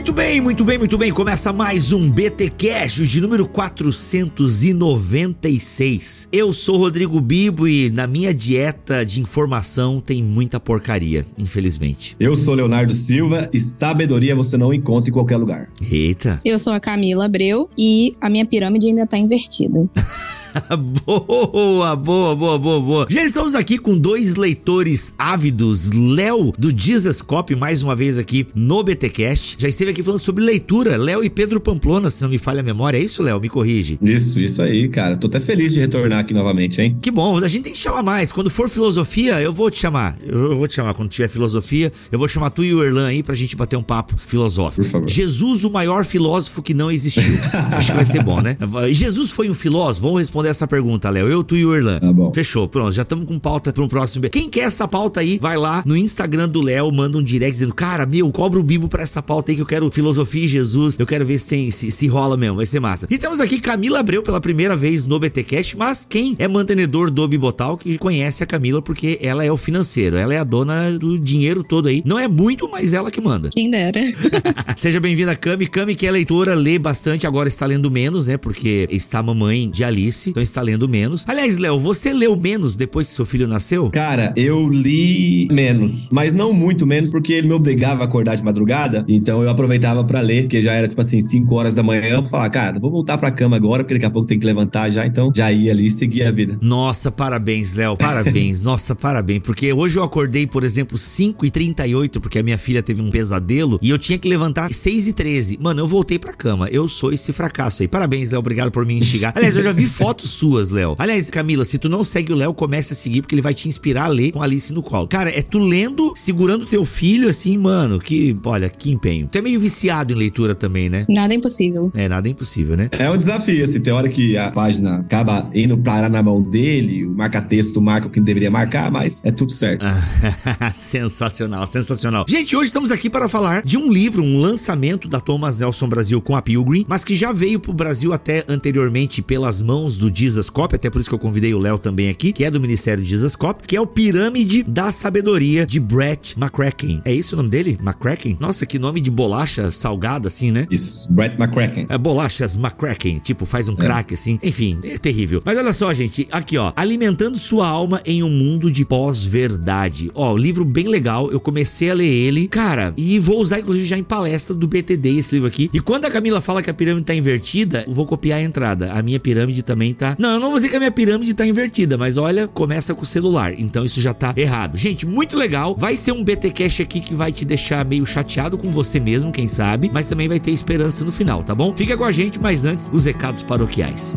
Muito bem, muito bem, muito bem. Começa mais um BT Cash de número 496. Eu sou Rodrigo Bibo e na minha dieta de informação tem muita porcaria, infelizmente. Eu sou Leonardo Silva e sabedoria você não encontra em qualquer lugar. Eita. Eu sou a Camila Abreu e a minha pirâmide ainda tá invertida. boa, boa, boa, boa, boa. Já estamos aqui com dois leitores ávidos. Léo, do Jesus Cop, mais uma vez aqui no BTcast. Já esteve aqui falando sobre leitura. Léo e Pedro Pamplona, se não me falha a memória. É isso, Léo? Me corrige. Isso, isso aí, cara. Tô até feliz de retornar aqui novamente, hein? Que bom. A gente tem que chamar mais. Quando for filosofia, eu vou te chamar. Eu vou te chamar. Quando tiver filosofia, eu vou chamar tu e o Erlan aí pra gente bater um papo filosófico. Por favor. Jesus, o maior filósofo que não existiu. Acho que vai ser bom, né? Jesus foi um filósofo? Vamos responder essa pergunta, Léo. Eu, tu e o Erlan. Tá bom. Fechou, pronto. Já estamos com pauta para um próximo. Quem quer essa pauta aí, vai lá no Instagram do Léo, manda um direct dizendo: Cara, meu, cobra o Bibo pra essa pauta aí que eu quero filosofia e Jesus. Eu quero ver se, tem, se, se rola mesmo, vai ser massa. E temos aqui Camila Abreu pela primeira vez no BTCast, mas quem é mantenedor do Bibotal que conhece a Camila porque ela é o financeiro, ela é a dona do dinheiro todo aí. Não é muito, mas ela que manda. Quem dera. Seja bem-vinda, Cami. Cami, que é leitora, lê bastante, agora está lendo menos, né? Porque está mamãe de Alice, então está lendo menos. Aliás, Léo, você leu menos depois que seu filho nasceu? Cara, eu li menos, mas não muito menos, porque ele me obrigava a acordar de madrugada, então eu aproveitava pra ler, porque já era tipo assim, 5 horas da manhã, pra falar, cara, vou voltar pra cama agora, porque daqui a pouco tem que levantar já, então já ia ali e seguia a vida. Nossa, parabéns, Léo, parabéns, nossa, parabéns, porque hoje eu acordei, por exemplo, 5 e 38 porque a minha filha teve um pesadelo, e eu tinha que levantar 6 e 13 Mano, eu voltei pra cama, eu sou esse fracasso aí. Parabéns, Léo, obrigado por me instigar. Aliás, eu já vi fotos suas, Léo. Aliás, Camila, se tu não segue o Léo, comece a seguir, porque ele vai te inspirar a ler com a Alice no colo. Cara, é tu lendo, segurando teu filho, assim, mano, que, olha, que empenho. Tu é meio viciado em leitura também, né? Nada é impossível. É, nada é impossível, né? É um desafio, assim, tem hora que a página acaba indo parar na mão dele, o marca-texto marca o que deveria marcar, mas é tudo certo. sensacional, sensacional. Gente, hoje estamos aqui para falar de um livro, um lançamento da Thomas Nelson Brasil com a Pilgrim, mas que já veio pro Brasil até anteriormente pelas mãos do Jesus Cop, até por isso que eu convidei o Léo também aqui, que é do Ministério Jesus Cop, que é o Pirâmide da Sabedoria de Brett McCracken. É isso o nome dele? McCracken? Nossa, que nome de bolacha salgada assim, né? Isso, Brett McCracken. É, bolachas McCracken, tipo, faz um crack assim. Enfim, é terrível. Mas olha só, gente, aqui ó, Alimentando Sua Alma em um Mundo de Pós-Verdade. Ó, livro bem legal, eu comecei a ler ele, cara, e vou usar inclusive já em palestra do BTD esse livro aqui. E quando a Camila fala que a pirâmide tá invertida, eu vou copiar a entrada. A minha pirâmide também tá... Não, eu não vou dizer que a minha pirâmide tá invertida, mas olha, começa com o celular, então isso já tá errado. Gente, muito legal, vai ser um BT Cash aqui que vai te deixar meio chateado com você mesmo, quem sabe, mas também vai ter esperança no final, tá bom? Fica com a gente, mas antes, os recados paroquiais.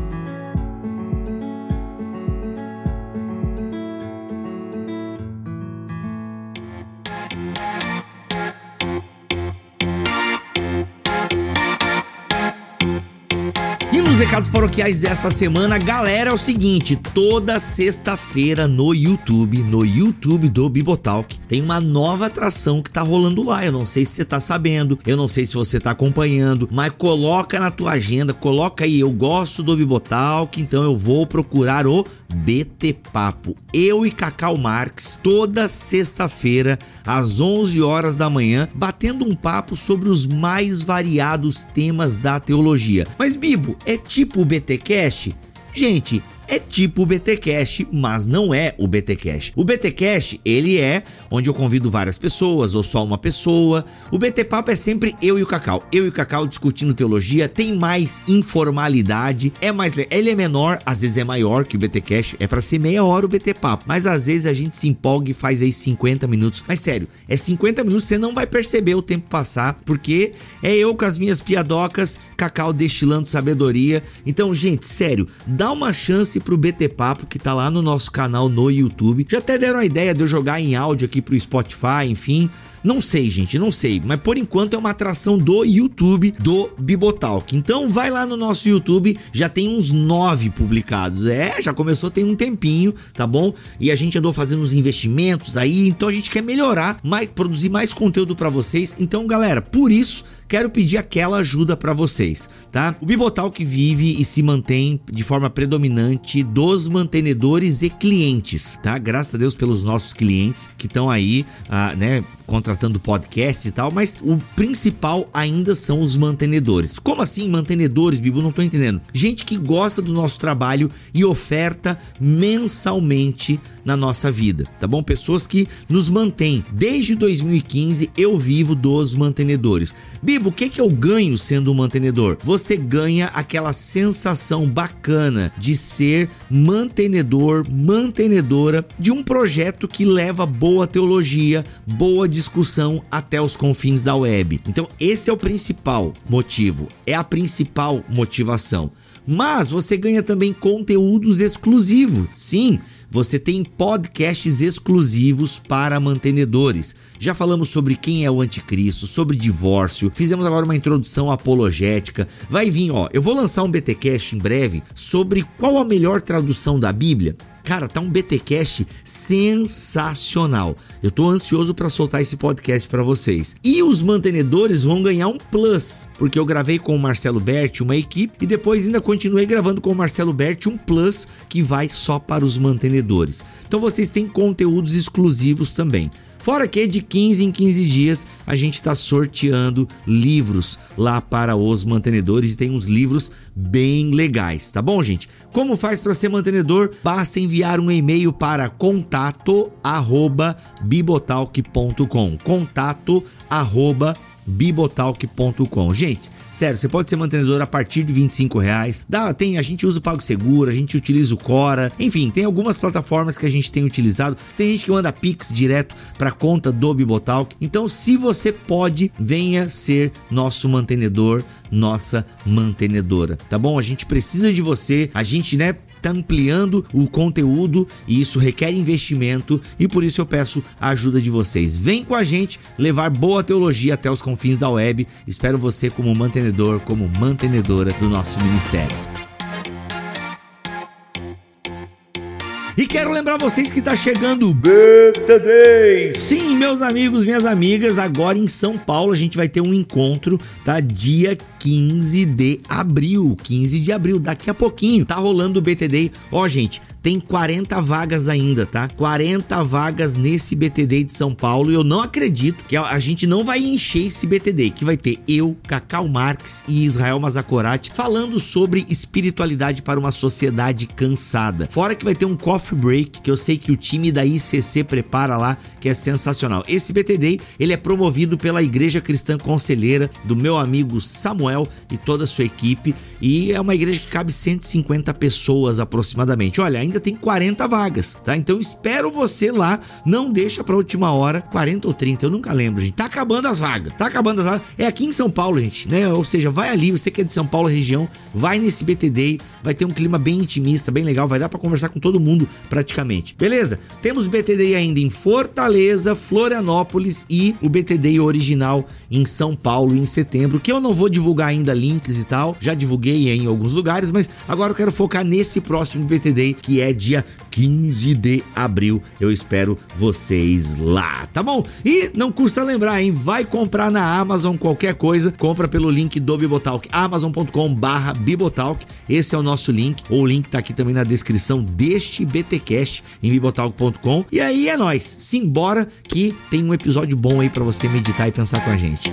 E nos recados paroquiais dessa semana, galera, é o seguinte: toda sexta-feira no YouTube, no YouTube do Bibotalk, tem uma nova atração que tá rolando lá. Eu não sei se você tá sabendo, eu não sei se você tá acompanhando, mas coloca na tua agenda, coloca aí, eu gosto do Bibotalk, então eu vou procurar o BT Papo. Eu e Cacau Marx, toda sexta-feira, às 11 horas da manhã, batendo um papo sobre os mais variados temas da teologia. Mas, Bibo, é tipo o BT Cash? Gente, é tipo o BTcast, mas não é o BTcast. O BTcast, ele é onde eu convido várias pessoas ou só uma pessoa. O BT Papo é sempre eu e o Cacau. Eu e o Cacau discutindo teologia, tem mais informalidade, é mais ele é menor, às vezes é maior que o BTcast, é para ser meia hora o BT Papo, mas às vezes a gente se empolga e faz aí 50 minutos. Mas sério, é 50 minutos, você não vai perceber o tempo passar, porque é eu com as minhas piadocas, Cacau destilando sabedoria. Então, gente, sério, dá uma chance pro BT Papo que tá lá no nosso canal no YouTube. Já até deram a ideia de eu jogar em áudio aqui pro Spotify, enfim. Não sei, gente, não sei, mas por enquanto é uma atração do YouTube do Bibotalk. Então vai lá no nosso YouTube, já tem uns nove publicados. É, já começou tem um tempinho, tá bom? E a gente andou fazendo uns investimentos aí, então a gente quer melhorar, mais, produzir mais conteúdo para vocês. Então, galera, por isso quero pedir aquela ajuda para vocês, tá? O Bibotalk vive e se mantém de forma predominante dos mantenedores e clientes, tá? Graças a Deus pelos nossos clientes que estão aí, ah, né, contratando podcasts e tal, mas o principal ainda são os mantenedores. Como assim mantenedores, Bibo? Não tô entendendo. Gente que gosta do nosso trabalho e oferta mensalmente na nossa vida, tá bom? Pessoas que nos mantêm. Desde 2015 eu vivo dos mantenedores. Bibo, o que que eu ganho sendo um mantenedor? Você ganha aquela sensação bacana de ser mantenedor, mantenedora de um projeto que leva boa teologia, boa discussão até os confins da web. Então, esse é o principal motivo, é a principal motivação. Mas você ganha também conteúdos exclusivos. Sim, você tem podcasts exclusivos para mantenedores. Já falamos sobre quem é o anticristo, sobre divórcio, fizemos agora uma introdução apologética. Vai vir, ó, eu vou lançar um BTcast em breve sobre qual a melhor tradução da Bíblia. Cara, tá um BTcast sensacional. Eu tô ansioso para soltar esse podcast para vocês. E os mantenedores vão ganhar um plus, porque eu gravei com o Marcelo Berti uma equipe e depois ainda continuei gravando com o Marcelo Berti um plus que vai só para os mantenedores. Então vocês têm conteúdos exclusivos também. Fora que de 15 em 15 dias a gente está sorteando livros lá para os mantenedores e tem uns livros bem legais, tá bom, gente? Como faz para ser mantenedor? Basta enviar um e-mail para contato@bibotalk.com. contato@bibotalk.com bibotalk.com. Gente, sério, você pode ser mantenedor a partir de 25 reais. Dá, tem, a gente usa o PagSeguro, a gente utiliza o Cora, enfim, tem algumas plataformas que a gente tem utilizado. Tem gente que manda Pix direto para conta do Bibotalk. Então, se você pode, venha ser nosso mantenedor, nossa mantenedora, tá bom? A gente precisa de você, a gente, né, está ampliando o conteúdo e isso requer investimento e por isso eu peço a ajuda de vocês. Vem com a gente levar boa teologia até os confins da web. Espero você como mantenedor, como mantenedora do nosso ministério. Quero lembrar vocês que está chegando o BTD. Sim, meus amigos, minhas amigas, agora em São Paulo a gente vai ter um encontro, tá? Dia 15 de abril. 15 de abril, daqui a pouquinho. Tá rolando o BTD. Ó, gente, tem 40 vagas ainda, tá? 40 vagas nesse BTD de São Paulo e eu não acredito que a gente não vai encher esse BTD, que vai ter eu, Cacau Marques e Israel Mazakorati falando sobre espiritualidade para uma sociedade cansada. Fora que vai ter um coffee break que eu sei que o time da ICC prepara lá, que é sensacional. Esse BTD, ele é promovido pela Igreja Cristã Conselheira do meu amigo Samuel e toda a sua equipe e é uma igreja que cabe 150 pessoas aproximadamente. Olha, ainda tem 40 vagas, tá? Então espero você lá, não deixa pra última hora, 40 ou 30, eu nunca lembro, gente. Tá acabando as vagas, tá acabando as vagas. É aqui em São Paulo, gente, né? Ou seja, vai ali, você que é de São Paulo região, vai nesse BTD, vai ter um clima bem intimista, bem legal, vai dar para conversar com todo mundo praticamente. Beleza? Temos BTD ainda em Fortaleza, Florianópolis e o BTD original em São Paulo em setembro, que eu não vou divulgar ainda links e tal, já divulguei em alguns lugares, mas agora eu quero focar nesse próximo BTD que é dia 15 de abril. Eu espero vocês lá, tá bom? E não custa lembrar, hein? Vai comprar na Amazon qualquer coisa, compra pelo link do Bibotalk, amazon.com/barra Bibotalk. Esse é o nosso link, ou o link tá aqui também na descrição deste BTcast em bibotalk.com. E aí é nós. Simbora que tem um episódio bom aí para você meditar e pensar com a gente.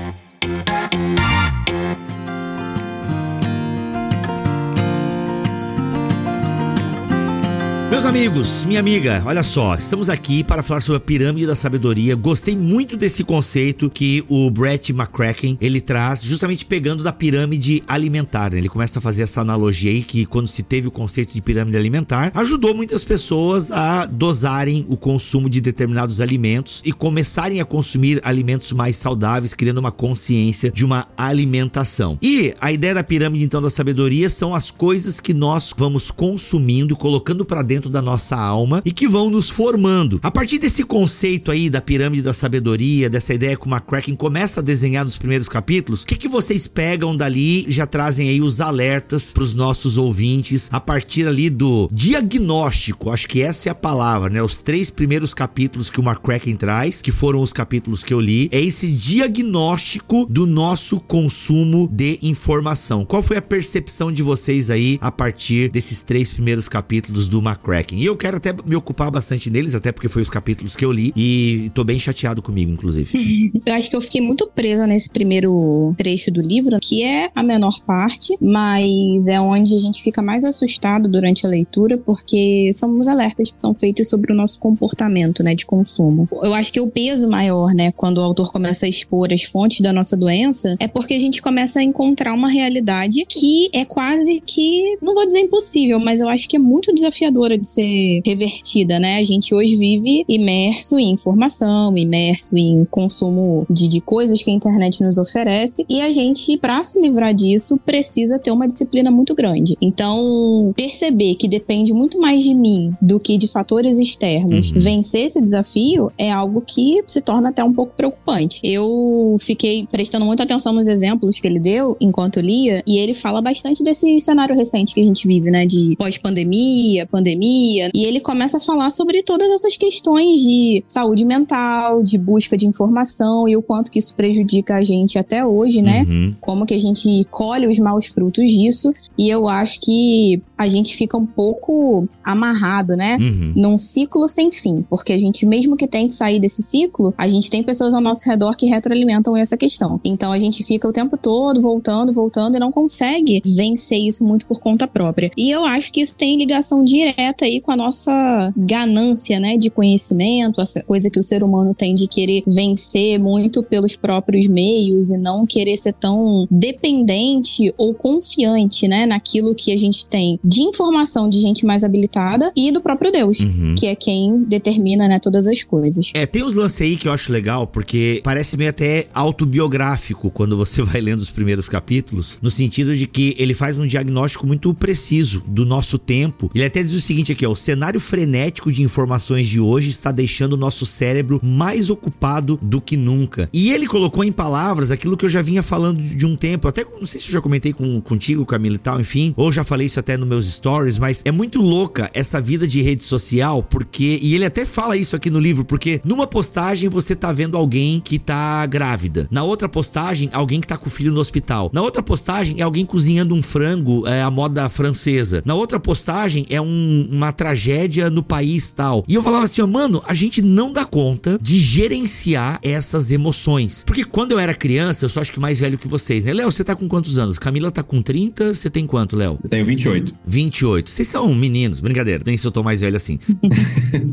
Amigos, minha amiga, olha só, estamos aqui para falar sobre a pirâmide da sabedoria. Gostei muito desse conceito que o Brett McCracken ele traz, justamente pegando da pirâmide alimentar. Né? Ele começa a fazer essa analogia aí que quando se teve o conceito de pirâmide alimentar, ajudou muitas pessoas a dosarem o consumo de determinados alimentos e começarem a consumir alimentos mais saudáveis, criando uma consciência de uma alimentação. E a ideia da pirâmide então da sabedoria são as coisas que nós vamos consumindo, colocando para dentro da da nossa alma e que vão nos formando. A partir desse conceito aí da pirâmide da sabedoria, dessa ideia que o McCracken começa a desenhar nos primeiros capítulos, o que, que vocês pegam dali e já trazem aí os alertas para os nossos ouvintes a partir ali do diagnóstico? Acho que essa é a palavra, né? Os três primeiros capítulos que o McCracken traz, que foram os capítulos que eu li, é esse diagnóstico do nosso consumo de informação. Qual foi a percepção de vocês aí a partir desses três primeiros capítulos do McCracken? E eu quero até me ocupar bastante neles, até porque foi os capítulos que eu li e tô bem chateado comigo, inclusive. eu acho que eu fiquei muito presa nesse primeiro trecho do livro, que é a menor parte, mas é onde a gente fica mais assustado durante a leitura, porque são os alertas que são feitos sobre o nosso comportamento, né, de consumo. Eu acho que o peso maior, né, quando o autor começa a expor as fontes da nossa doença, é porque a gente começa a encontrar uma realidade que é quase que, não vou dizer impossível, mas eu acho que é muito desafiadora de ser revertida, né? A gente hoje vive imerso em informação, imerso em consumo de, de coisas que a internet nos oferece, e a gente, para se livrar disso, precisa ter uma disciplina muito grande. Então, perceber que depende muito mais de mim do que de fatores externos, uhum. vencer esse desafio é algo que se torna até um pouco preocupante. Eu fiquei prestando muita atenção nos exemplos que ele deu enquanto lia, e ele fala bastante desse cenário recente que a gente vive, né? De pós-pandemia, pandemia, e ele começa a falar sobre todas essas questões de saúde mental, de busca de informação e o quanto que isso prejudica a gente até hoje, né? Uhum. Como que a gente colhe os maus frutos disso. E eu acho que a gente fica um pouco amarrado, né? Uhum. Num ciclo sem fim. Porque a gente, mesmo que tente sair desse ciclo, a gente tem pessoas ao nosso redor que retroalimentam essa questão. Então a gente fica o tempo todo voltando, voltando e não consegue vencer isso muito por conta própria. E eu acho que isso tem ligação direta aí com a nossa ganância, né? De conhecimento, essa coisa que o ser humano tem de querer vencer muito pelos próprios meios e não querer ser tão dependente ou confiante, né? Naquilo que a gente tem de informação de gente mais habilitada e do próprio Deus, uhum. que é quem determina, né, todas as coisas. É, tem uns lances aí que eu acho legal, porque parece meio até autobiográfico quando você vai lendo os primeiros capítulos, no sentido de que ele faz um diagnóstico muito preciso do nosso tempo. Ele até diz o seguinte aqui, ó, o cenário frenético de informações de hoje está deixando o nosso cérebro mais ocupado do que nunca. E ele colocou em palavras aquilo que eu já vinha falando de um tempo, até não sei se eu já comentei com, contigo, Camila e tal, enfim, ou já falei isso até no meu stories, mas é muito louca essa vida de rede social, porque. E ele até fala isso aqui no livro, porque numa postagem você tá vendo alguém que tá grávida. Na outra postagem, alguém que tá com o filho no hospital. Na outra postagem, é alguém cozinhando um frango é, à moda francesa. Na outra postagem, é um, uma tragédia no país tal. E eu falava assim, ó, mano, a gente não dá conta de gerenciar essas emoções. Porque quando eu era criança, eu só acho que mais velho que vocês, né? Léo, você tá com quantos anos? Camila tá com 30, você tem quanto, Léo? Eu tenho 28. 28. Vocês são meninos, brincadeira, nem se eu tô mais velho assim.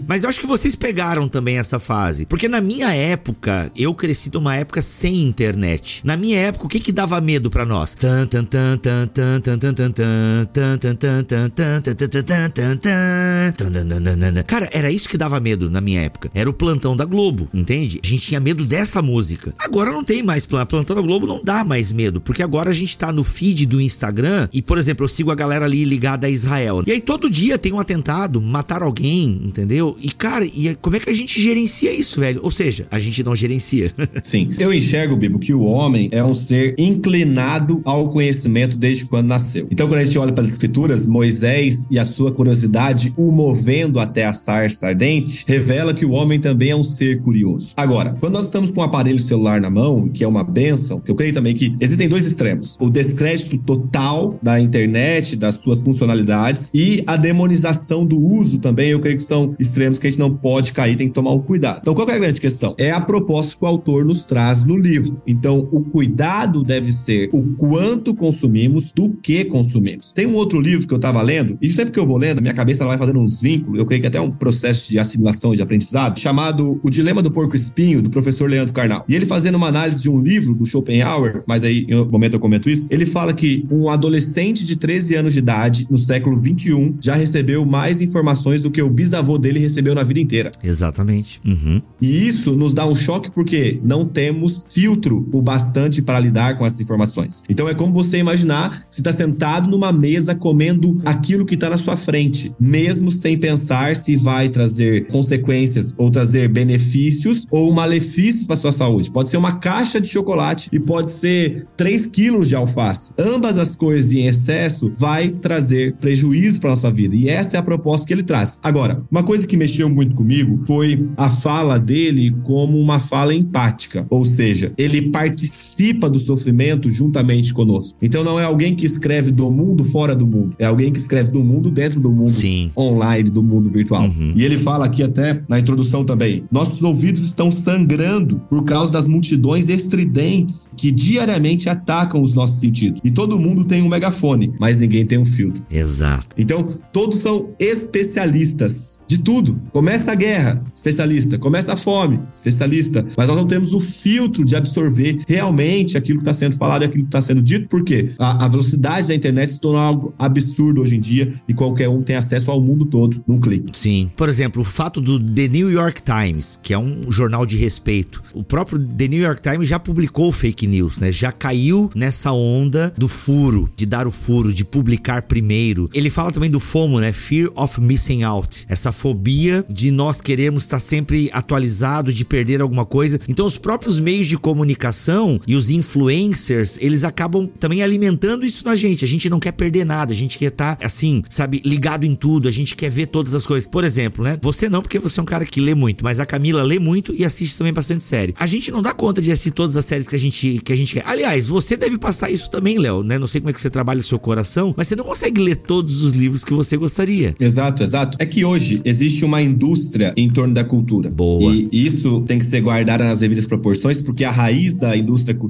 Mas eu acho que vocês pegaram também essa fase. Porque na minha época, eu cresci numa época sem internet. Na minha época, o que que dava medo para nós? Cara, era isso que dava medo na minha época. Era o plantão da Globo, entende? A gente tinha medo dessa música. Agora não tem mais plantão da Globo, não dá mais medo, porque agora a gente tá no feed do Instagram e, por exemplo, eu sigo a galera ali ligada a Israel. E aí todo dia tem um atentado, matar alguém, entendeu? E cara, e como é que a gente gerencia isso, velho? Ou seja, a gente não gerencia. Sim. Eu enxergo, Bibo, que o homem é um ser inclinado ao conhecimento desde quando nasceu. Então, quando a gente olha para as escrituras, Moisés e a sua curiosidade o movendo até a sarça ardente, revela que o homem também é um ser curioso. Agora, quando nós estamos com um aparelho celular na mão, que é uma benção, que eu creio também que existem dois extremos: o descrédito total da internet, das suas funcionalidades e a demonização do uso também, eu creio que são extremos que a gente não pode cair, tem que tomar um cuidado. Então, qual é a grande questão? É a proposta que o autor nos traz no livro. Então, o cuidado deve ser o quanto consumimos do que consumimos. Tem um outro livro que eu estava lendo, e sempre que eu vou lendo, minha cabeça vai fazendo uns vínculos, eu creio que até um processo de assimilação e de aprendizado, chamado O Dilema do Porco Espinho, do professor Leandro Carnal. E ele fazendo uma análise de um livro do Schopenhauer, mas aí em um momento eu comento isso, ele fala que um adolescente de 13 anos de idade, no século 21, já recebeu mais informações do que o bisavô dele recebeu na vida inteira. Exatamente. Uhum. E isso nos dá um choque porque não temos filtro o bastante para lidar com essas informações. Então é como você imaginar se está sentado numa mesa comendo aquilo que está na sua frente. mesmo sem pensar se vai trazer consequências ou trazer benefícios ou malefícios para sua saúde. Pode ser uma caixa de chocolate e pode ser 3 quilos de alface. Ambas as coisas em excesso vai trazer prejuízo para nossa vida. E essa é a proposta que ele traz. Agora, uma coisa que mexeu muito comigo foi a fala dele como uma fala empática, ou seja, ele participa do sofrimento juntamente conosco. Então não é alguém que escreve do mundo fora do mundo, é alguém que escreve do mundo dentro do mundo Sim. online, do mundo virtual. Uhum. E ele fala aqui até na introdução também: nossos ouvidos estão sangrando por causa das multidões estridentes que diariamente atacam os nossos sentidos. E todo mundo tem um megafone, mas ninguém tem um filtro. Exato. Então, todos são especialistas de tudo. Começa a guerra, especialista. Começa a fome, especialista. Mas nós não temos o filtro de absorver realmente aquilo que está sendo falado e aquilo que está sendo dito, porque a, a velocidade da internet se tornou algo absurdo hoje em dia e qualquer um tem acesso ao mundo todo num clique. Sim. Por exemplo, o fato do The New York Times, que é um jornal de respeito. O próprio The New York Times já publicou fake news, né? Já caiu nessa onda do furo, de dar o furo, de publicar primeiro. Ele fala também do FOMO, né? Fear of Missing Out. Essa fobia de nós queremos estar sempre atualizado, de perder alguma coisa. Então, os próprios meios de comunicação e os influencers, eles acabam também alimentando isso na gente. A gente não quer perder nada, a gente quer estar, assim, sabe, ligado em tudo, a gente quer ver todas as coisas. Por exemplo, né? Você não, porque você é um cara que lê muito, mas a Camila lê muito e assiste também bastante série. A gente não dá conta de assistir todas as séries que a gente, que a gente quer. Aliás, você deve passar isso também, Léo, né? Não sei como é que você trabalha o seu coração, mas você não consegue ler todos os livros que você gostaria. Exato, exato. É que hoje existe uma indústria em torno da cultura. Boa. E isso tem que ser guardado nas devidas proporções, porque a raiz da indústria cultural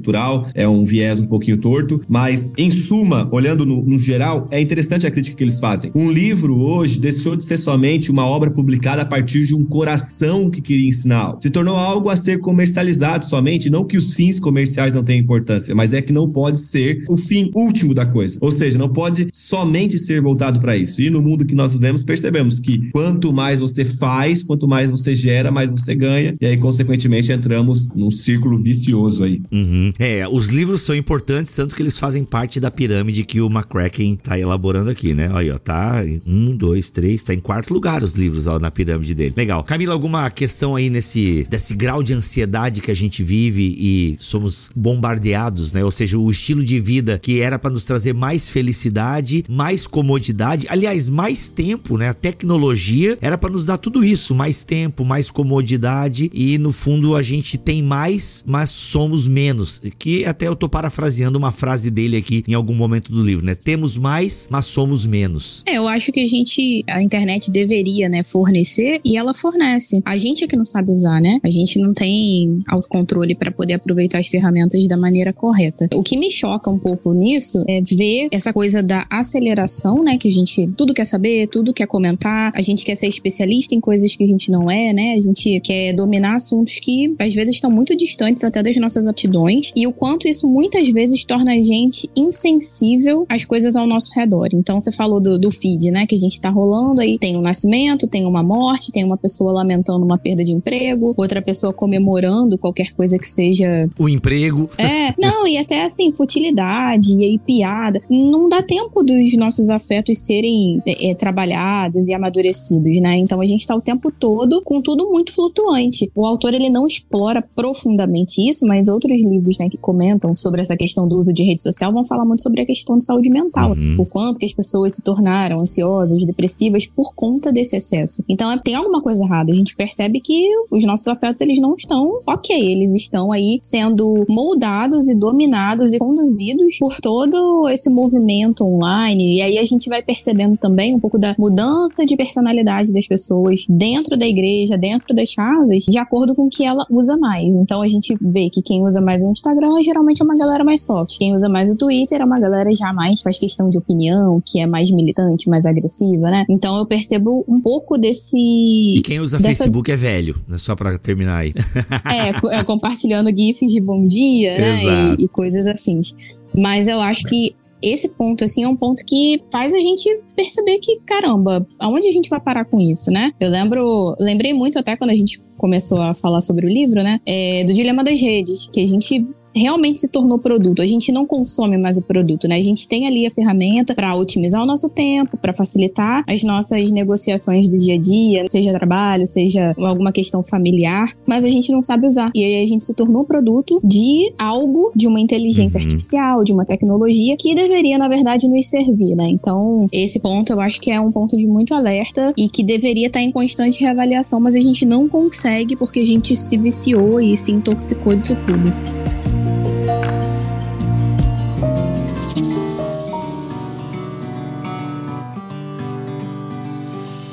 é um viés um pouquinho torto, mas em suma, olhando no, no geral, é interessante a crítica que eles fazem. Um livro hoje deixou de ser somente uma obra publicada a partir de um coração que queria ensinar. Se tornou algo a ser comercializado somente, não que os fins comerciais não tenham importância, mas é que não pode ser o fim último da coisa. Ou seja, não pode somente ser voltado para isso. E no mundo que nós vivemos, percebemos que quanto mais você faz, quanto mais você gera, mais você ganha. E aí, consequentemente, entramos num círculo vicioso aí. Uhum. É, os livros são importantes, tanto que eles fazem parte da pirâmide que o McCracken tá elaborando aqui, né? Olha, ó, tá um, dois, três, tá em quarto lugar os livros ó, na pirâmide dele. Legal. Camila, alguma questão aí nesse desse grau de ansiedade que a gente vive e somos bombardeados, né? Ou seja, o estilo de vida que era para nos trazer mais felicidade, mais comodidade, aliás, mais tempo, né? A tecnologia era para nos dar tudo isso, mais tempo, mais comodidade e no fundo a gente tem mais, mas somos menos. Que até eu tô parafraseando uma frase dele aqui em algum momento do livro, né? Temos mais, mas somos menos. É, eu acho que a gente, a internet deveria, né, fornecer e ela fornece. A gente é que não sabe usar, né? A gente não tem autocontrole para poder aproveitar as ferramentas da maneira correta. O que me choca um pouco nisso é ver essa coisa da aceleração, né, que a gente tudo quer saber, tudo quer comentar, a gente quer ser especialista em coisas que a gente não é, né? A gente quer dominar assuntos que às vezes estão muito distantes até das nossas aptidões e o quanto isso muitas vezes torna a gente insensível às coisas ao nosso redor. Então você falou do, do feed, né, que a gente tá rolando aí, tem um nascimento, tem uma morte, tem uma pessoa lamentando uma perda de emprego, outra pessoa comemorando qualquer coisa que seja O emprego. é, não, e até assim, futilidade e aí piada. Não dá tempo dos nossos afetos serem é, é, trabalhados e amadurecidos, né? Então a gente tá o tempo todo com tudo muito flutuante. O autor, ele não explora profundamente isso, mas outros livros, né, que comentam sobre essa questão do uso de rede social vão falar muito sobre a questão de saúde mental. Uhum. O quanto que as pessoas se tornaram ansiosas, depressivas por conta desse excesso. Então é- tem alguma coisa errada. A gente percebe que os nossos afetos, eles não estão ok. Eles estão aí sendo moldados e dominados e conduzidos por todo esse movimento online. E aí a gente vai percebendo também um pouco da mudança de personalidade das pessoas dentro da igreja, dentro das casas, de acordo com o que ela usa mais. Então a gente vê que quem usa mais o Instagram geralmente é uma galera mais soft. Quem usa mais o Twitter é uma galera já mais faz questão de opinião, que é mais militante, mais agressiva, né? Então eu percebo um pouco desse. E quem usa Dessa- Facebook é velho, né? Só pra terminar aí. É, é, compartilhando GIFs de bom dia, né? Exato. E, e coisas afins. Mas eu acho que esse ponto, assim, é um ponto que faz a gente perceber que, caramba, aonde a gente vai parar com isso, né? Eu lembro, lembrei muito até quando a gente começou a falar sobre o livro, né? é, do dilema das redes, que a gente realmente se tornou produto. A gente não consome mais o produto, né? A gente tem ali a ferramenta para otimizar o nosso tempo, para facilitar as nossas negociações do dia a dia, seja trabalho, seja alguma questão familiar, mas a gente não sabe usar. E aí a gente se tornou produto de algo, de uma inteligência uhum. artificial, de uma tecnologia que deveria, na verdade, nos servir, né? Então, esse ponto eu acho que é um ponto de muito alerta e que deveria estar em constante reavaliação, mas a gente não consegue porque a gente se viciou e se intoxicou disso tudo.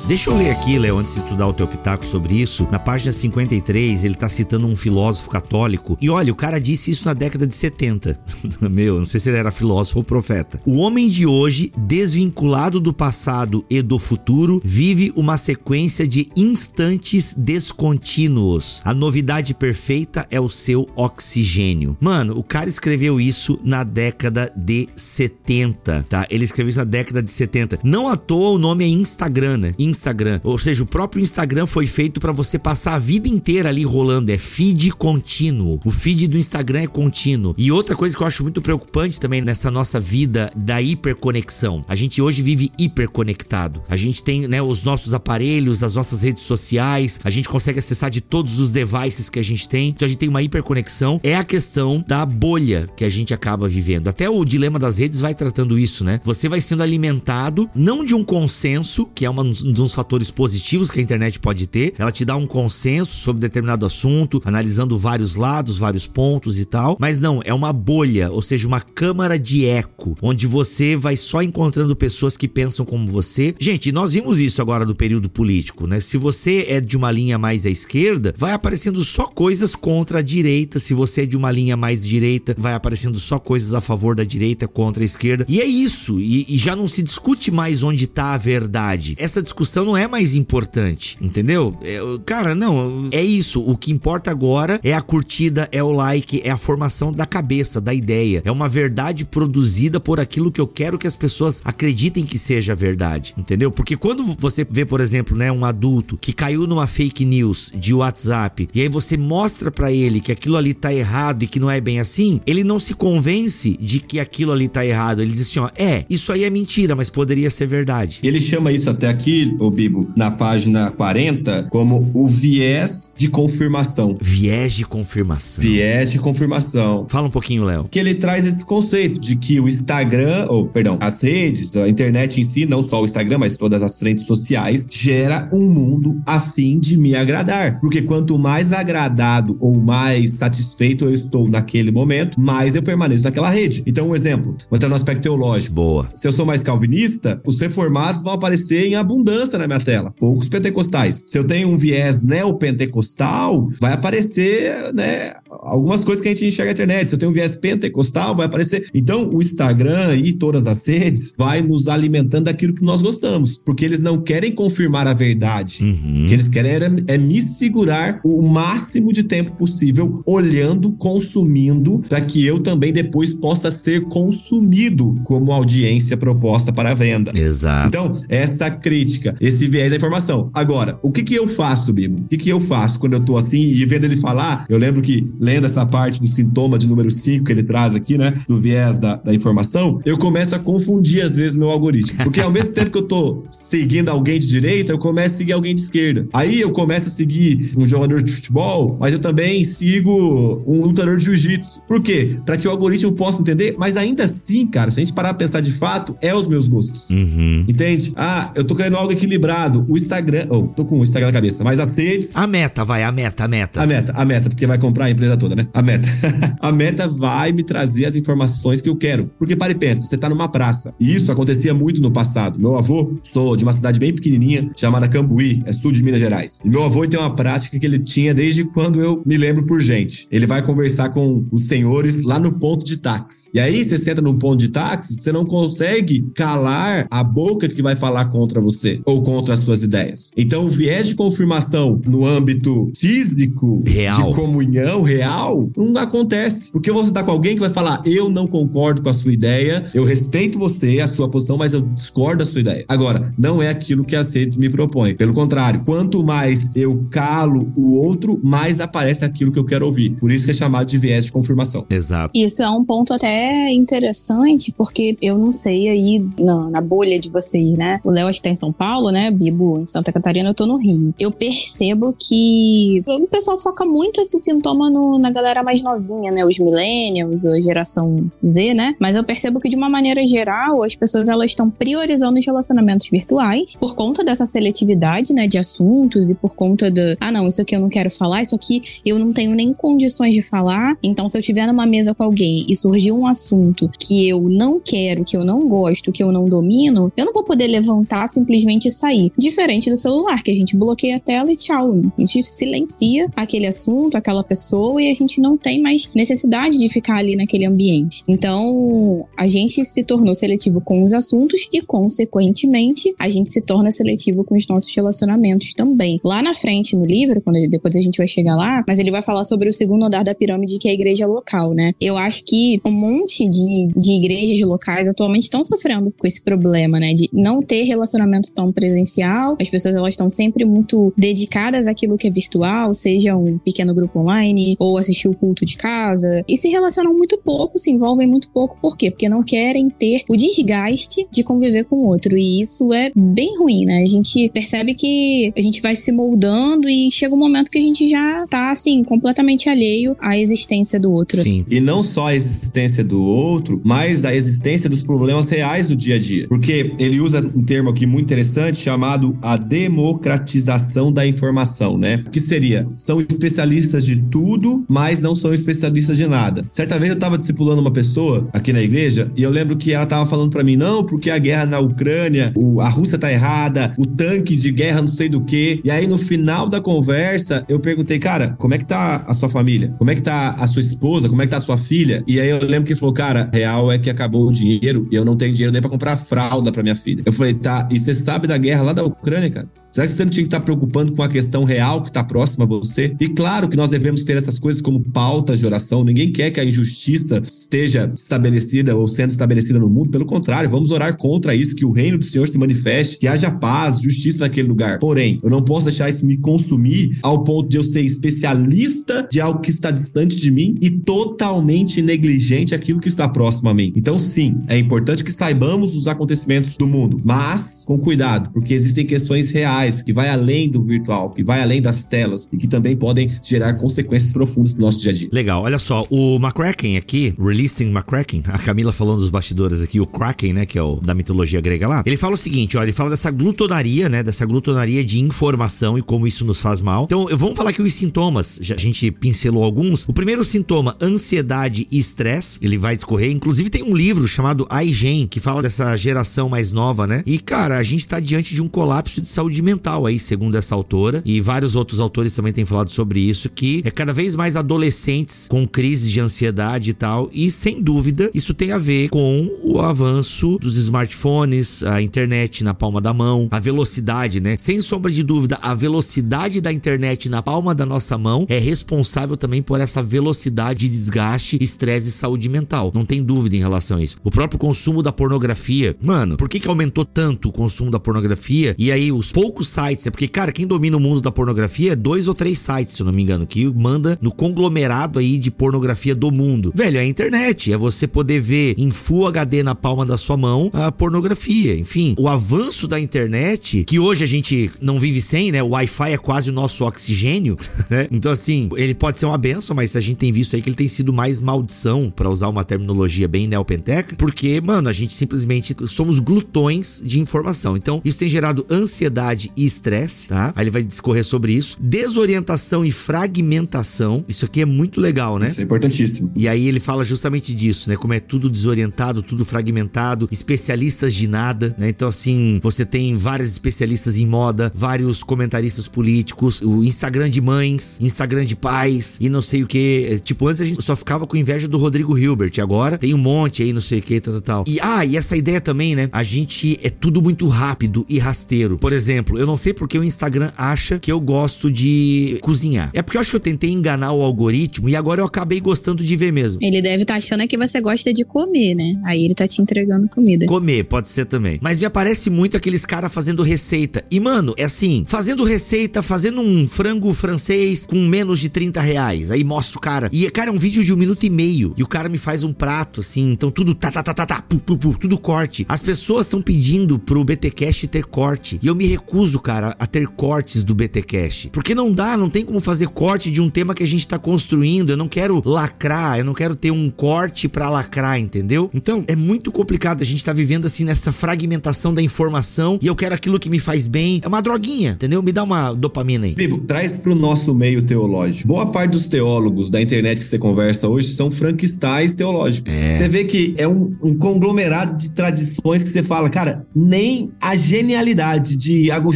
Deixa eu ler aqui, Léo, antes de tu dar o teu pitaco sobre isso. Na página 53, ele tá citando um filósofo católico. E olha, o cara disse isso na década de 70. Meu, não sei se ele era filósofo ou profeta. O homem de hoje, desvinculado do passado e do futuro, vive uma sequência de instantes descontínuos. A novidade perfeita é o seu oxigênio. Mano, o cara escreveu isso na década de 70, tá? Ele escreveu isso na década de 70. Não à toa o nome é Instagram, né? Instagram. Ou seja, o próprio Instagram foi feito para você passar a vida inteira ali rolando. É feed contínuo. O feed do Instagram é contínuo. E outra coisa que eu acho muito preocupante também nessa nossa vida da hiperconexão. A gente hoje vive hiperconectado. A gente tem, né, os nossos aparelhos, as nossas redes sociais, a gente consegue acessar de todos os devices que a gente tem. Então a gente tem uma hiperconexão. É a questão da bolha que a gente acaba vivendo. Até o dilema das redes vai tratando isso, né? Você vai sendo alimentado não de um consenso, que é uma, um dos fatores positivos que a internet pode ter. Ela te dá um consenso sobre determinado assunto, analisando vários lados, vários pontos e tal. Mas não, é uma bolha, ou seja, uma câmara de eco, onde você vai só encontrando pessoas que pensam como você. Gente, nós vimos isso agora no período político, né? Se você é de uma linha mais à esquerda, vai aparecendo só coisas contra a direita. Se você é de uma linha mais direita, vai aparecendo só coisas a favor da direita contra a esquerda. E é isso, e, e já não se discute mais onde está a verdade. Essa discussão não é mais importante, entendeu? É, cara, não, é isso. O que importa agora é a curtida, é o like, é a formação da cabeça, da ideia. É uma verdade produzida por aquilo que eu quero que as pessoas acreditem que seja verdade, entendeu? Porque quando você vê, por exemplo, né, um adulto que caiu numa fake news de WhatsApp e aí você mostra para ele que aquilo ali tá errado e que não é bem assim, ele não se convence de que aquilo ali tá errado. Ele diz assim, ó, é, isso aí é mentira, mas poderia ser verdade. Ele chama isso até aqui, o Bibo, na página 40, como o viés de confirmação. Viés de confirmação. Viés de confirmação. Fala um pouquinho, Léo. Que ele traz esse conceito de que o Instagram, ou perdão, as redes, a internet em si, não só o Instagram, mas todas as redes sociais, gera um mundo a fim de me agradar. Porque quanto mais agradado ou mais satisfeito eu estou naquele momento, mais eu permaneço naquela rede. Então, um exemplo, vou entrar no aspecto teológico. Boa. Se eu sou mais calvinista, os reformados vão aparecer em abundância na minha tela. Poucos pentecostais. Se eu tenho um viés neopentecostal, vai aparecer, né, algumas coisas que a gente enxerga na internet. Se eu tenho um viés pentecostal, vai aparecer. Então, o Instagram e todas as redes vai nos alimentando daquilo que nós gostamos, porque eles não querem confirmar a verdade. Uhum. O que eles querem é, é me segurar o máximo de tempo possível olhando, consumindo, para que eu também depois possa ser consumido como audiência proposta para a venda. Exato. Então, essa crítica, esse viés da informação. Agora, o que que eu faço, Bibo? O que que eu faço quando eu tô assim e vendo ele falar? Eu lembro que, lendo essa parte do sintoma de número 5 que ele traz aqui, né? Do viés da, da informação, eu começo a confundir, às vezes, meu algoritmo. Porque ao mesmo tempo que eu tô seguindo alguém de direita, eu começo a seguir alguém de esquerda. Aí eu começo a seguir um jogador de futebol, mas eu também sigo um lutador de jiu-jitsu. Por quê? Para que o algoritmo possa entender, mas ainda assim, cara, se a gente parar pra pensar de fato, é os meus gostos. Uhum. Entende? Ah, eu tô querendo algo equilibrado o Instagram. Oh, tô com o Instagram na cabeça, mas as redes. A meta, vai, a meta, a meta. A meta, a meta, porque vai comprar a empresa toda, né? A meta. a meta vai me trazer as informações que eu quero. Porque para e pensa, você tá numa praça. E isso acontecia muito no passado. Meu avô, sou de uma cidade bem pequenininha, chamada Cambuí, é sul de Minas Gerais. E meu avô tem uma prática que ele tinha desde quando eu me lembro por gente. Ele vai conversar com os senhores lá no ponto de táxi. E aí você senta no ponto de táxi, você não consegue calar a boca que vai falar contra você ou contra contra as suas ideias. Então, o viés de confirmação no âmbito físico, real. de comunhão real, real, não acontece. Porque você tá com alguém que vai falar: eu não concordo com a sua ideia, eu respeito você, a sua posição, mas eu discordo da sua ideia. Agora, não é aquilo que a sede me propõe. Pelo contrário, quanto mais eu calo o outro, mais aparece aquilo que eu quero ouvir. Por isso que é chamado de viés de confirmação. Exato. Isso é um ponto até interessante, porque eu não sei aí na, na bolha de vocês, né? O Léo acho que tá em São Paulo, né? Bibo em Santa Catarina, eu tô no Rio. Eu percebo que o pessoal foca muito esse sintoma no, na galera mais novinha, né? Os millennials, a geração Z, né? Mas eu percebo que de uma maneira geral, as pessoas elas estão priorizando os relacionamentos virtuais por conta dessa seletividade, né, de assuntos e por conta do, ah, não, isso aqui eu não quero falar, isso aqui eu não tenho nem condições de falar. Então, se eu estiver numa mesa com alguém e surgir um assunto que eu não quero, que eu não gosto, que eu não domino, eu não vou poder levantar simplesmente e sair. Diferente do celular, que a gente bloqueia a tela e tchau. A gente silencia aquele assunto, aquela pessoa e a gente não tem mais necessidade de ficar ali naquele ambiente. Então, a gente se tornou seletivo com os assuntos e, consequentemente, a gente se torna seletivo com os nossos relacionamentos também. Lá na frente no livro, quando depois a gente vai chegar lá, mas ele vai falar sobre o segundo andar da pirâmide, que é a igreja local, né? Eu acho que um monte de, de igrejas locais atualmente estão sofrendo com esse problema, né? De não ter relacionamento tão presencial. As pessoas elas estão sempre muito dedicadas àquilo que é virtual, seja um pequeno grupo online ou assistir o culto de casa, e se relacionam muito pouco, se envolvem muito pouco. Por quê? Porque não querem ter o desgaste de conviver com o outro. E isso é bem ruim, né? A gente percebe que a gente vai se moldando e chega um momento que a gente já tá, assim, completamente alheio à existência do outro. Sim. E não só a existência do outro, mas a existência dos problemas reais do dia a dia. Porque ele usa um termo aqui muito interessante chamado a democratização da informação, né? Que seria, são especialistas de tudo, mas não são especialistas de nada. Certa vez eu tava discipulando uma pessoa aqui na igreja e eu lembro que ela tava falando para mim, não, porque a guerra na Ucrânia, o, a Rússia tá errada, o tanque de guerra não sei do que. E aí no final da conversa eu perguntei, cara, como é que tá a sua família? Como é que tá a sua esposa? Como é que tá a sua filha? E aí eu lembro que ele falou, cara, real é que acabou o dinheiro e eu não tenho dinheiro nem para comprar fralda para minha filha. Eu falei, tá, e você sabe da guerra lá da Ucrânia, cara? Será que você não tinha que estar preocupando com a questão real que está próxima a você? E claro que nós devemos ter essas coisas como pautas de oração. Ninguém quer que a injustiça esteja estabelecida ou sendo estabelecida no mundo. Pelo contrário, vamos orar contra isso, que o reino do Senhor se manifeste, que haja paz, justiça naquele lugar. Porém, eu não posso deixar isso me consumir ao ponto de eu ser especialista de algo que está distante de mim e totalmente negligente aquilo que está próximo a mim. Então, sim, é importante que saibamos os acontecimentos do mundo, mas com cuidado, porque existem questões reais que vai além do virtual, que vai além das telas e que também podem gerar consequências profundas pro nosso dia a dia. Legal, olha só, o McCracken aqui, Releasing McCracken, a Camila falando dos bastidores aqui, o Kraken, né, que é o da mitologia grega lá, ele fala o seguinte, ó, ele fala dessa glutonaria, né, dessa glutonaria de informação e como isso nos faz mal. Então, vamos falar aqui os sintomas, já, a gente pincelou alguns. O primeiro sintoma, ansiedade e estresse, ele vai discorrer, inclusive tem um livro chamado iGen, que fala dessa geração mais nova, né, e cara, a gente tá diante de um colapso de saúde mental aí, segundo essa autora, e vários outros autores também têm falado sobre isso, que é cada vez mais adolescentes com crises de ansiedade e tal, e sem dúvida isso tem a ver com o avanço dos smartphones, a internet na palma da mão, a velocidade, né? Sem sombra de dúvida, a velocidade da internet na palma da nossa mão é responsável também por essa velocidade de desgaste, estresse e saúde mental. Não tem dúvida em relação a isso. O próprio consumo da pornografia, mano, por que que aumentou tanto o consumo da pornografia? E aí os poucos poucos sites. É porque, cara, quem domina o mundo da pornografia é dois ou três sites, se eu não me engano, que manda no conglomerado aí de pornografia do mundo. Velho, é a internet. É você poder ver em Full HD na palma da sua mão a pornografia. Enfim, o avanço da internet, que hoje a gente não vive sem, né? O Wi-Fi é quase o nosso oxigênio, né? Então, assim, ele pode ser uma benção, mas a gente tem visto aí que ele tem sido mais maldição, para usar uma terminologia bem neopenteca, porque, mano, a gente simplesmente somos glutões de informação. Então, isso tem gerado ansiedade ansiedade e estresse, tá? Aí ele vai discorrer sobre isso. Desorientação e fragmentação. Isso aqui é muito legal, né? Isso é importantíssimo. E aí ele fala justamente disso, né? Como é tudo desorientado, tudo fragmentado, especialistas de nada, né? Então, assim, você tem vários especialistas em moda, vários comentaristas políticos, o Instagram de mães, Instagram de pais e não sei o que. Tipo, antes a gente só ficava com inveja do Rodrigo Hilbert, agora tem um monte aí, não sei o que, tal, tal, tal. E, ah, e essa ideia também, né? A gente é tudo muito rápido e rasteiro. Por exemplo, exemplo, eu não sei porque o Instagram acha que eu gosto de cozinhar. É porque eu acho que eu tentei enganar o algoritmo e agora eu acabei gostando de ver mesmo. Ele deve estar tá achando que você gosta de comer, né? Aí ele tá te entregando comida. Comer, pode ser também. Mas me aparece muito aqueles caras fazendo receita. E, mano, é assim, fazendo receita, fazendo um frango francês com menos de 30 reais. Aí mostra o cara. E, cara, é um vídeo de um minuto e meio. E o cara me faz um prato, assim. Então tudo tá, tá, tá, tá, tá, pu, pu, pu, tudo corte. As pessoas estão pedindo pro BTcast ter corte. E eu me recuso, cara, a ter cortes do BTcast. Porque não dá, não tem como fazer corte de um tema que a gente tá construindo. Eu não quero lacrar, eu não quero ter um corte para lacrar, entendeu? Então, é muito complicado. A gente tá vivendo assim nessa fragmentação da informação e eu quero aquilo que me faz bem. É uma droguinha, entendeu? Me dá uma dopamina aí. Bibo, traz pro nosso meio teológico. Boa parte dos teólogos da internet que você conversa hoje são franquistais teológicos. É. Você vê que é um, um conglomerado de tradições que você fala, cara, nem a genialidade de Agostinho,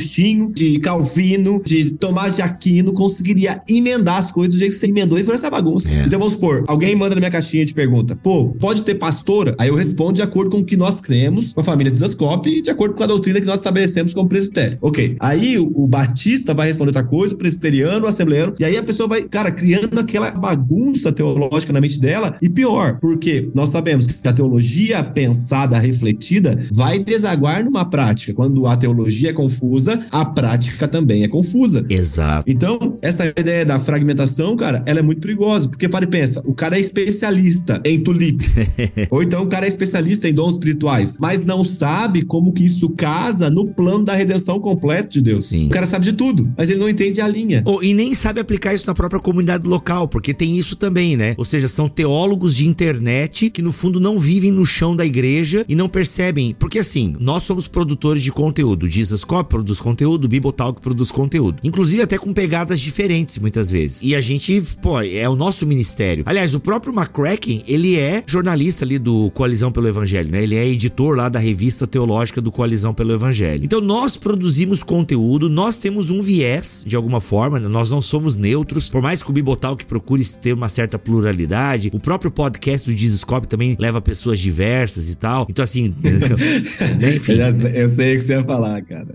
de Calvino, de Tomás de Aquino conseguiria emendar as coisas do jeito que você emendou e foi essa bagunça. É. Então vamos supor, alguém manda na minha caixinha e te pergunta, pô, pode ter pastora? Aí eu respondo de acordo com o que nós cremos, com a família de Zascope e de acordo com a doutrina que nós estabelecemos como presbitério. Ok. Aí o, o batista vai responder outra coisa, o presbiteriano, o assembleano, e aí a pessoa vai, cara, criando aquela bagunça teológica na mente dela. E pior, porque nós sabemos que a teologia pensada, refletida, vai desaguar numa prática. Quando a teologia é confusa, a prática também é confusa. Exato. Então, essa ideia da fragmentação, cara, ela é muito perigosa. Porque para e pensa, o cara é especialista em tulipe. Ou então o cara é especialista em dons espirituais, mas não sabe como que isso casa no plano da redenção completo de Deus. Sim. O cara sabe de tudo, mas ele não entende a linha. Oh, e nem sabe aplicar isso na própria comunidade local, porque tem isso também, né? Ou seja, são teólogos de internet que no fundo não vivem no chão da igreja e não percebem. Porque assim, nós somos produtores de conteúdo. Jesus Cop produz conteúdo, Bibotalk produz conteúdo. Inclusive até com pegadas diferentes muitas vezes. E a gente, pô, é o nosso ministério. Aliás, o próprio McCracken, ele é jornalista ali do Coalizão pelo Evangelho, né? Ele é editor lá da revista teológica do Coalizão pelo Evangelho. Então nós produzimos conteúdo, nós temos um viés de alguma forma, né? nós não somos neutros, por mais que o Bibotalk procure ter uma certa pluralidade, o próprio podcast do Dizescope também leva pessoas diversas e tal. Então assim, né? enfim. Eu sei o que você ia falar, cara.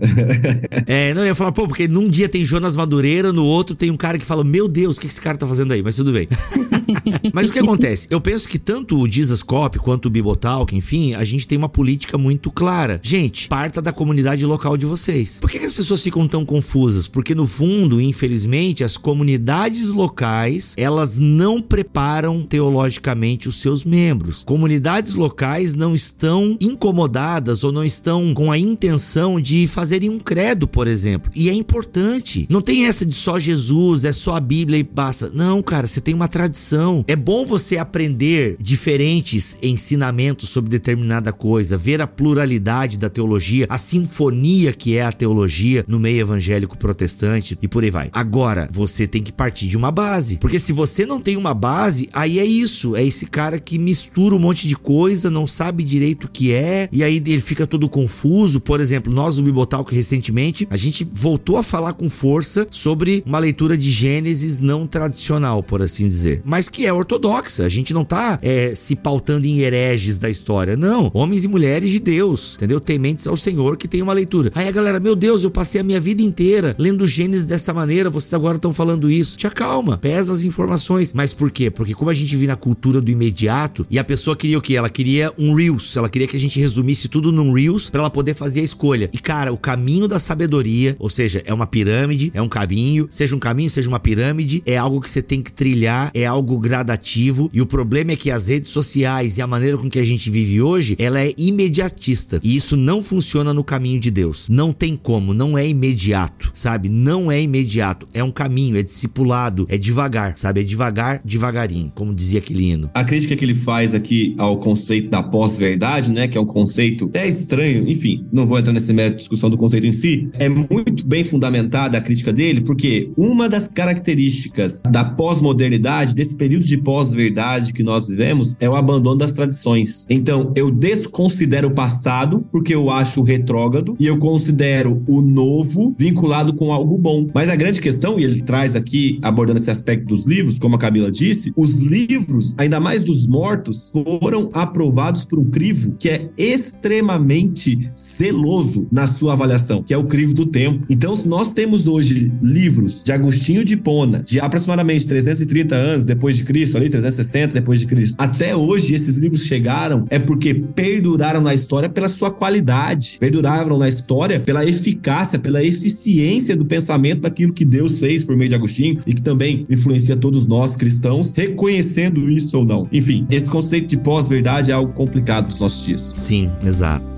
É, não, eu ia falar, pô, porque num dia tem Jonas Madureira, no outro tem um cara que fala, meu Deus, o que esse cara tá fazendo aí? Mas tudo bem. Mas o que acontece? Eu penso que tanto o Dizascope quanto o Bibotalk, enfim, a gente tem uma política muito clara. Gente, parta da comunidade local de vocês. Por que, que as pessoas ficam tão confusas? Porque no fundo, infelizmente, as comunidades locais, elas não preparam teologicamente os seus membros. Comunidades locais não estão incomodadas ou não estão com a intenção de fazerem um credo, por exemplo. E é importante. Não tem essa de só Jesus, é só a Bíblia e basta. Não, cara, você tem uma tradição. É bom você aprender diferentes ensinamentos sobre determinada coisa, ver a pluralidade da teologia, a sinfonia que é a teologia no meio evangélico protestante e por aí vai. Agora, você tem que partir de uma base, porque se você não tem uma base, aí é isso, é esse cara que mistura um monte de coisa, não sabe direito o que é, e aí ele fica todo confuso. Por exemplo, nós no Bibotalk recentemente, a gente voltou a falar com força sobre uma leitura de Gênesis não tradicional, por assim dizer, mas que é ortodoxa. A gente não tá é, se pautando em hereges da história, não. Homens e mulheres de Deus, entendeu? Tementes ao Senhor que tem uma leitura. Aí a galera, meu Deus, eu passei a minha vida inteira lendo Gênesis dessa maneira, vocês agora estão falando isso. Te acalma, pesa as informações. Mas por quê? Porque como a gente vive na cultura do imediato e a pessoa queria o quê? Ela queria um Reels, ela queria que a gente resumisse tudo num Reels para ela poder fazer a escolha. E cara, o caminho da sabedoria, ou seja, é uma pirâmide, é um caminho, seja um caminho, seja uma pirâmide, é algo que você tem que trilhar, é algo gradativo. E o problema é que as redes sociais e a maneira com que a gente vive hoje, ela é imediatista. E isso não funciona no caminho de Deus. Não tem como, não é imediato, sabe? Não é imediato. É um caminho, é discipulado, é devagar, sabe? É devagar, devagarinho, como dizia aquele hino. A crítica que ele faz aqui ao conceito da pós-verdade, né? Que é um conceito até estranho, enfim, não vou entrar nesse mérito de discussão do conceito em si. É muito bem fundamentada a crítica dele, porque uma das características da pós-modernidade, desse período de pós-verdade que nós vivemos, é o abandono das tradições. Então, eu desconsidero o passado, porque eu acho retrógrado, e eu considero o novo vinculado com algo bom. Mas a grande questão, e ele traz aqui, abordando esse aspecto dos livros, como a Camila disse, os livros, ainda mais dos mortos, foram aprovados por um crivo que é extremamente zeloso na sua avaliação, que é é o crivo do tempo. Então, nós temos hoje livros de Agostinho de Hipona, de aproximadamente 330 anos depois de Cristo, ali 360 depois de Cristo. Até hoje esses livros chegaram é porque perduraram na história pela sua qualidade, perduraram na história pela eficácia, pela eficiência do pensamento daquilo que Deus fez por meio de Agostinho e que também influencia todos nós cristãos, reconhecendo isso ou não. Enfim, esse conceito de pós-verdade é algo complicado dos nossos dias. Sim, exato.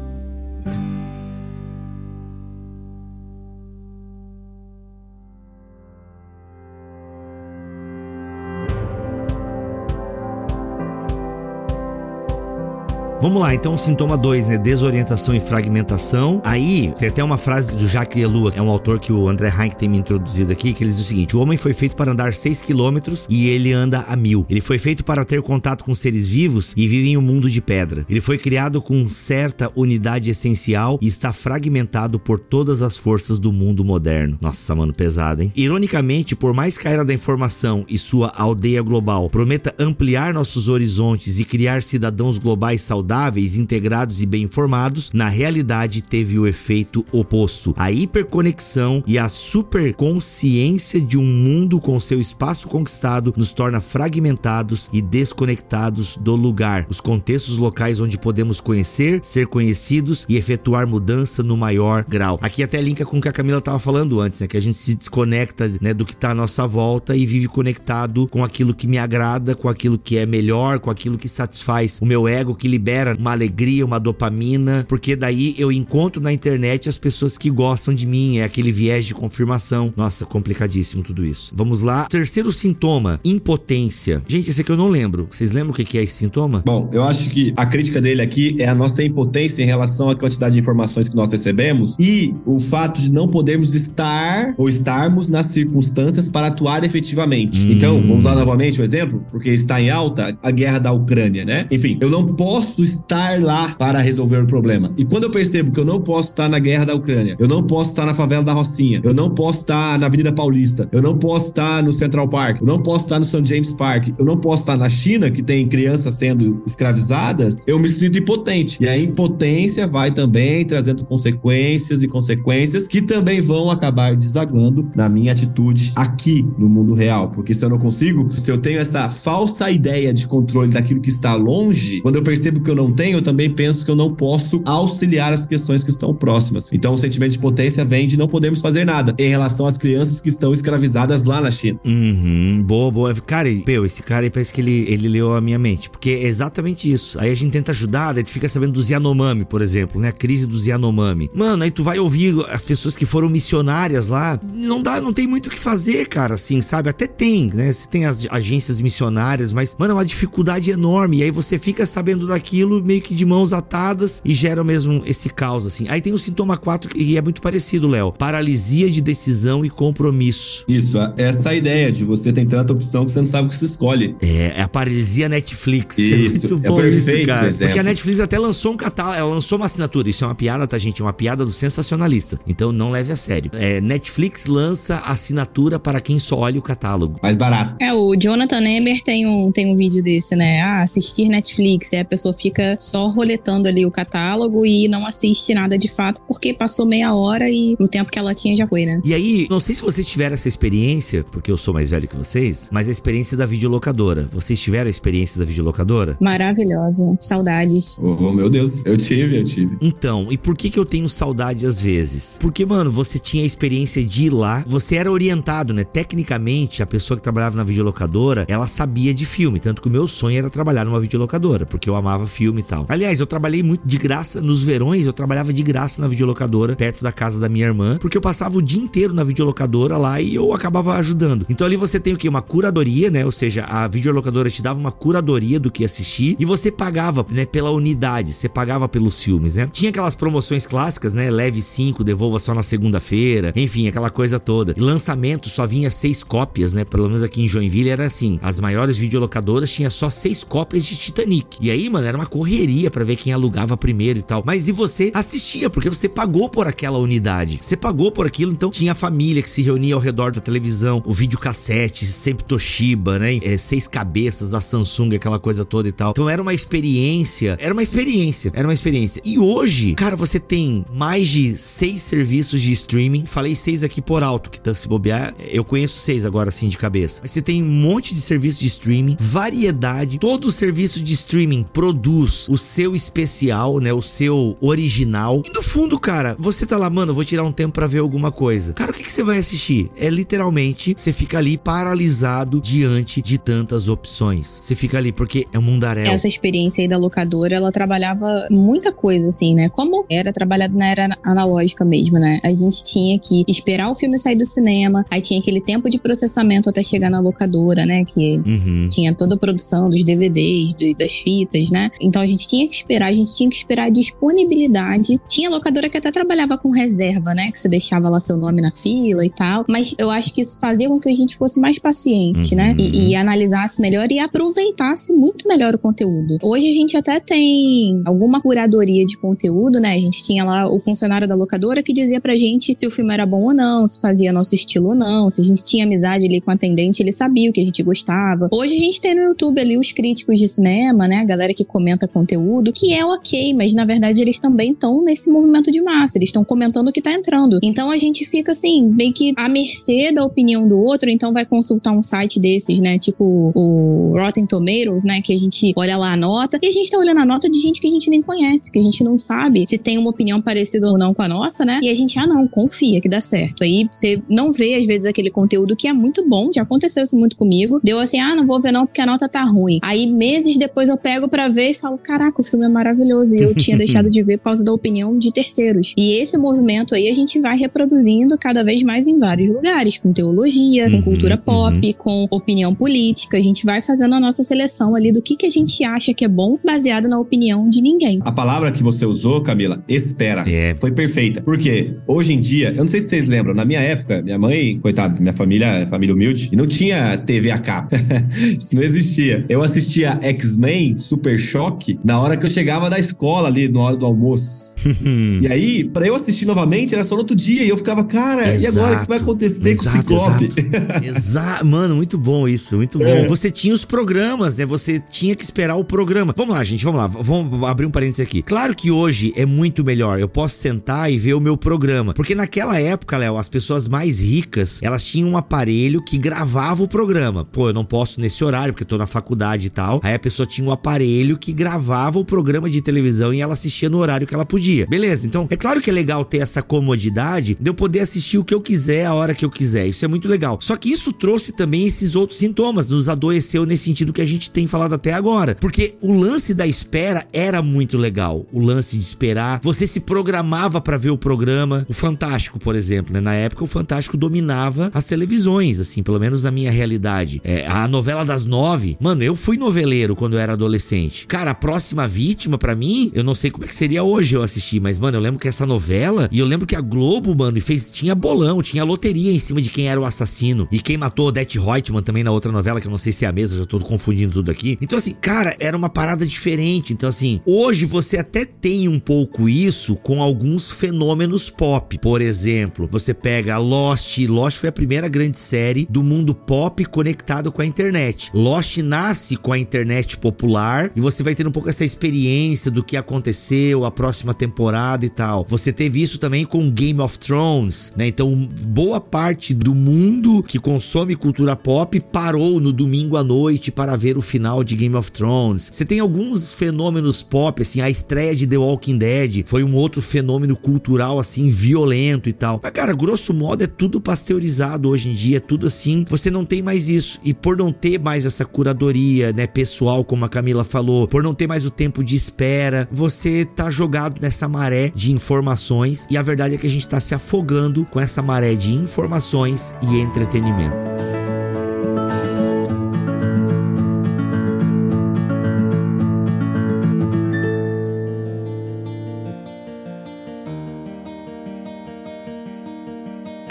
Vamos lá, então sintoma 2, né? Desorientação e fragmentação. Aí, tem até uma frase do Jacques Ellul, é um autor que o André Heinck tem me introduzido aqui, que ele diz o seguinte: o homem foi feito para andar 6 quilômetros e ele anda a mil. Ele foi feito para ter contato com seres vivos e vive em um mundo de pedra. Ele foi criado com certa unidade essencial e está fragmentado por todas as forças do mundo moderno. Nossa, mano, pesado, hein? Ironicamente, por mais que a era da informação e sua aldeia global prometa ampliar nossos horizontes e criar cidadãos globais saudáveis, saudáveis, integrados e bem informados, na realidade teve o efeito oposto. A hiperconexão e a superconsciência de um mundo com seu espaço conquistado nos torna fragmentados e desconectados do lugar, os contextos locais onde podemos conhecer, ser conhecidos e efetuar mudança no maior grau. Aqui até linka com o que a Camila estava falando antes, né? Que a gente se desconecta né, do que está à nossa volta e vive conectado com aquilo que me agrada, com aquilo que é melhor, com aquilo que satisfaz o meu ego, que libera gera uma alegria, uma dopamina, porque daí eu encontro na internet as pessoas que gostam de mim, é aquele viés de confirmação. Nossa, complicadíssimo tudo isso. Vamos lá. Terceiro sintoma, impotência. Gente, esse aqui eu não lembro. Vocês lembram o que é esse sintoma? Bom, eu acho que a crítica dele aqui é a nossa impotência em relação à quantidade de informações que nós recebemos e o fato de não podermos estar ou estarmos nas circunstâncias para atuar efetivamente. Hum. Então, vamos lá novamente o um exemplo, porque está em alta a guerra da Ucrânia, né? Enfim, eu não posso estar lá para resolver o problema. E quando eu percebo que eu não posso estar na guerra da Ucrânia, eu não posso estar na favela da Rocinha, eu não posso estar na Avenida Paulista, eu não posso estar no Central Park, eu não posso estar no St. James Park, eu não posso estar na China, que tem crianças sendo escravizadas, eu me sinto impotente. E a impotência vai também trazendo consequências e consequências que também vão acabar desaguando na minha atitude aqui no mundo real. Porque se eu não consigo, se eu tenho essa falsa ideia de controle daquilo que está longe, quando eu percebo que eu não tenho, eu também penso que eu não posso auxiliar as questões que estão próximas. Então, o sentimento de potência vem de não podermos fazer nada em relação às crianças que estão escravizadas lá na China. Uhum, boa, boa. Cara, meu, esse cara aí parece que ele, ele leu a minha mente, porque é exatamente isso. Aí a gente tenta ajudar, daí tu fica sabendo do Yanomami, por exemplo, né? A crise dos Yanomami. Mano, aí tu vai ouvir as pessoas que foram missionárias lá, não dá, não tem muito o que fazer, cara, assim, sabe? Até tem, né? Você tem as agências missionárias, mas, mano, é uma dificuldade enorme. E aí você fica sabendo daquilo aquilo meio que de mãos atadas e gera mesmo esse caos, assim. Aí tem o sintoma 4 e é muito parecido, Léo. Paralisia de decisão e compromisso. Isso, é essa ideia de você tem tanta opção que você não sabe o que se escolhe. É, é a paralisia Netflix. Isso, é muito é bom é isso, cara. Exemplo. Porque a Netflix até lançou um catálogo, ela lançou uma assinatura. Isso é uma piada, tá, gente? É uma piada do sensacionalista. Então não leve a sério. É, Netflix lança assinatura para quem só olha o catálogo. Mais barato. É, o Jonathan Emer tem um, tem um vídeo desse, né? Ah, assistir Netflix. Aí a pessoa fica fica só roletando ali o catálogo e não assiste nada de fato, porque passou meia hora e o tempo que ela tinha já foi, né? E aí, não sei se vocês tiveram essa experiência, porque eu sou mais velho que vocês, mas a experiência da videolocadora. Vocês tiveram a experiência da videolocadora? Maravilhosa. Saudades. Oh, meu Deus. Eu tive, eu tive. Então, e por que que eu tenho saudade às vezes? Porque, mano, você tinha a experiência de ir lá, você era orientado, né? Tecnicamente, a pessoa que trabalhava na videolocadora, ela sabia de filme, tanto que o meu sonho era trabalhar numa videolocadora, porque eu amava filme filme e tal. Aliás, eu trabalhei muito de graça nos verões, eu trabalhava de graça na videolocadora, perto da casa da minha irmã, porque eu passava o dia inteiro na videolocadora lá e eu acabava ajudando. Então ali você tem o que? Uma curadoria, né? Ou seja, a videolocadora te dava uma curadoria do que assistir e você pagava, né, pela unidade, você pagava pelos filmes, né? Tinha aquelas promoções clássicas, né? Leve 5, devolva só na segunda-feira, enfim, aquela coisa toda. E lançamento só vinha seis cópias, né? Pelo menos aqui em Joinville era assim. As maiores videolocadoras tinha só seis cópias de Titanic. E aí, mano, era uma correria para ver quem alugava primeiro e tal. Mas e você assistia, porque você pagou por aquela unidade. Você pagou por aquilo, então tinha a família que se reunia ao redor da televisão, o videocassete, sempre Toshiba, né? É, seis cabeças, a Samsung, aquela coisa toda e tal. Então era uma experiência, era uma experiência, era uma experiência. E hoje, cara, você tem mais de seis serviços de streaming. Falei seis aqui por alto, que tá se bobear. Eu conheço seis agora, assim, de cabeça. Mas você tem um monte de serviços de streaming, variedade. Todo serviço de streaming produz o seu especial, né? O seu original. E no fundo, cara, você tá lá, mano, vou tirar um tempo para ver alguma coisa. Cara, o que, que você vai assistir? É literalmente, você fica ali paralisado diante de tantas opções. Você fica ali, porque é um mundaréu. Essa experiência aí da locadora, ela trabalhava muita coisa, assim, né? Como era trabalhado na era analógica mesmo, né? A gente tinha que esperar o filme sair do cinema, aí tinha aquele tempo de processamento até chegar na locadora, né? Que uhum. tinha toda a produção dos DVDs, do, das fitas, né? Então a gente tinha que esperar, a gente tinha que esperar a disponibilidade. Tinha locadora que até trabalhava com reserva, né? Que você deixava lá seu nome na fila e tal. Mas eu acho que isso fazia com que a gente fosse mais paciente, né? uhum. né? E, e analisasse melhor e aproveitasse muito melhor o conteúdo. Hoje a gente até tem alguma curadoria de conteúdo, né? A gente tinha lá o funcionário da locadora que dizia pra gente se o filme era bom ou não, se fazia nosso estilo ou não, se a gente tinha amizade ali com o atendente, ele sabia o que a gente gostava. Hoje a gente tem no YouTube ali os críticos de cinema, né? A galera que comenta conteúdo, que é ok, mas na verdade eles também estão nesse movimento de massa, eles estão comentando o que tá entrando. Então a gente fica assim, meio que à mercê da opinião do outro, então vai consultar um site desses, né? Tipo o Rotten Tomatoes, né? Que a gente olha lá a nota, e a gente tá olhando a nota de gente que a gente nem conhece, que a gente não sabe se tem uma opinião parecida ou não com a nossa, né? E a gente, ah, não, confia que dá certo. Aí você não vê, às vezes, aquele conteúdo que é muito bom, já aconteceu isso muito comigo. Deu assim, ah, não vou ver não porque a nota tá ruim. Aí meses depois eu pego para ver e falo, caraca, o filme é maravilhoso. E eu tinha deixado de ver por causa da opinião de terceiros. E esse movimento aí a gente vai reproduzindo cada vez mais em vários lugares, com teologia, uhum, com cultura pop, uhum. com opinião política. A gente vai fazendo a nossa seleção ali do que, que a gente acha que é bom, baseado na opinião de ninguém. A palavra que você usou, Camila, espera, é. foi perfeita. Porque hoje em dia, eu não sei se vocês lembram, na minha época, minha mãe, coitada, minha família, família humilde, e não tinha TV a cabo. Isso não existia. Eu assistia X-Men Super Choque na hora que eu chegava da escola ali, na hora do almoço. e aí, para eu assistir novamente, era só no outro dia. E eu ficava, cara, exato, e agora o que vai acontecer exato, com o Ciclope? Exato. exato. Mano, muito bom isso, muito bom. É. Você tinha os programas, né? Você tinha que esperar o programa. Vamos lá, gente, vamos lá. Vamos abrir um parênteses aqui. Claro que hoje é muito melhor. Eu posso sentar e ver o meu programa. Porque naquela época, Léo, as pessoas mais ricas, elas tinham um aparelho que gravava o programa. Pô, eu não posso nesse horário, porque eu tô na faculdade e tal. Aí a pessoa tinha um aparelho que gravava o programa de televisão e ela assistia no horário que ela podia. Beleza, então é claro que é legal ter essa comodidade de eu poder assistir o que eu quiser a hora que eu quiser. Isso é muito legal. Só que isso trouxe também esses outros sintomas, nos adoeceu nesse sentido que a gente tem falado até agora. Porque o lance da espera era muito legal. O lance de esperar, você se programava para ver o programa. O Fantástico, por exemplo, né? Na época o Fantástico dominava as televisões, assim, pelo menos na minha realidade. É, a novela das nove, mano, eu fui noveleiro quando eu era adolescente. Cara, próxima vítima para mim, eu não sei como é que seria hoje eu assistir, mas mano, eu lembro que essa novela e eu lembro que a Globo, mano, fez tinha bolão, tinha loteria em cima de quem era o assassino e quem matou Odette Reutemann também na outra novela que eu não sei se é a mesma, já tô confundindo tudo aqui. Então assim, cara, era uma parada diferente. Então assim, hoje você até tem um pouco isso com alguns fenômenos pop. Por exemplo, você pega Lost, Lost foi a primeira grande série do mundo pop conectado com a internet. Lost nasce com a internet popular e você vai ter um pouco essa experiência do que aconteceu, a próxima temporada e tal. Você teve isso também com Game of Thrones, né? Então, boa parte do mundo que consome cultura pop parou no domingo à noite para ver o final de Game of Thrones. Você tem alguns fenômenos pop, assim, a estreia de The Walking Dead foi um outro fenômeno cultural, assim, violento e tal. Mas, cara, grosso modo, é tudo pasteurizado hoje em dia, é tudo assim. Você não tem mais isso. E por não ter mais essa curadoria, né, pessoal, como a Camila falou, por não ter mais o tempo de espera, você tá jogado nessa maré de informações e a verdade é que a gente tá se afogando com essa maré de informações e entretenimento.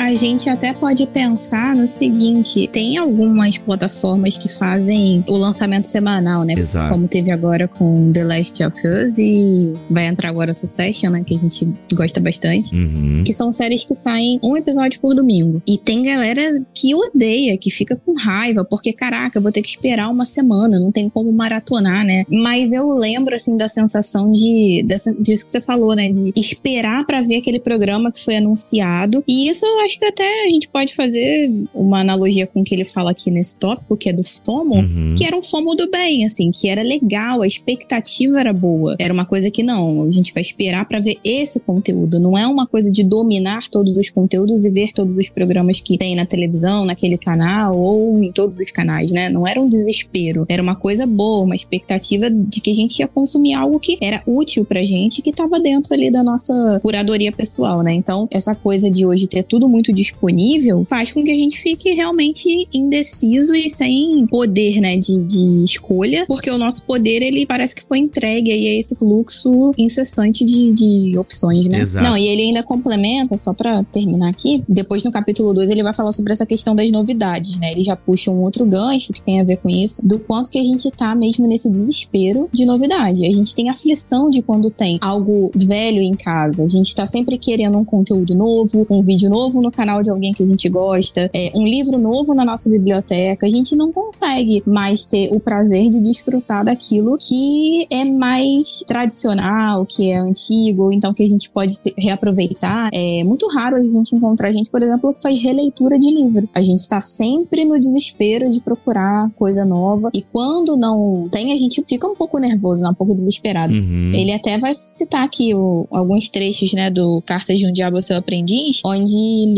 A gente até pode pensar no seguinte: tem algumas plataformas que fazem o lançamento semanal, né? Exato. Como teve agora com The Last of Us e vai entrar agora Succession, né? Que a gente gosta bastante. Uhum. Que são séries que saem um episódio por domingo. E tem galera que odeia, que fica com raiva, porque, caraca, eu vou ter que esperar uma semana, não tem como maratonar, né? Mas eu lembro, assim, da sensação de. Dessa, disso que você falou, né? De esperar pra ver aquele programa que foi anunciado. E isso eu acho que até a gente pode fazer uma analogia com o que ele fala aqui nesse tópico, que é do FOMO, Uhum. que era um FOMO do bem, assim, que era legal, a expectativa era boa. Era uma coisa que não, a gente vai esperar pra ver esse conteúdo. Não é uma coisa de dominar todos os conteúdos e ver todos os programas que tem na televisão, naquele canal ou em todos os canais, né? Não era um desespero, era uma coisa boa, uma expectativa de que a gente ia consumir algo que era útil pra gente, que tava dentro ali da nossa curadoria pessoal, né? Então, essa coisa de hoje ter tudo muito disponível faz com que a gente fique realmente indeciso e sem poder, né, de, de escolha, porque o nosso poder, ele parece que foi entregue aí a esse fluxo incessante de, de opções, né? Exato. Não, e ele ainda complementa, só pra terminar aqui, depois no capítulo 2 ele vai falar sobre essa questão das novidades, né? Ele já puxa um outro gancho que tem a ver com isso, do quanto que a gente tá mesmo nesse desespero de novidade. A gente tem aflição de quando tem algo velho em casa. A gente tá sempre querendo um conteúdo novo, um vídeo novo no canal de alguém que a gente gosta, é, um livro novo na nossa biblioteca. A gente não consegue mais ter o prazer de desfrutar daquilo que é mais tradicional, que é antigo, então que a gente pode reaproveitar. É muito raro a gente encontrar gente, por exemplo, que faz releitura de livro. A gente tá sempre no desespero de procurar coisa nova. E quando não tem, a gente fica um pouco nervoso, né? um pouco desesperado. Uhum. Ele até vai citar aqui o- alguns trechos, né, do Cartas de um Diabo ao Seu Aprendiz, onde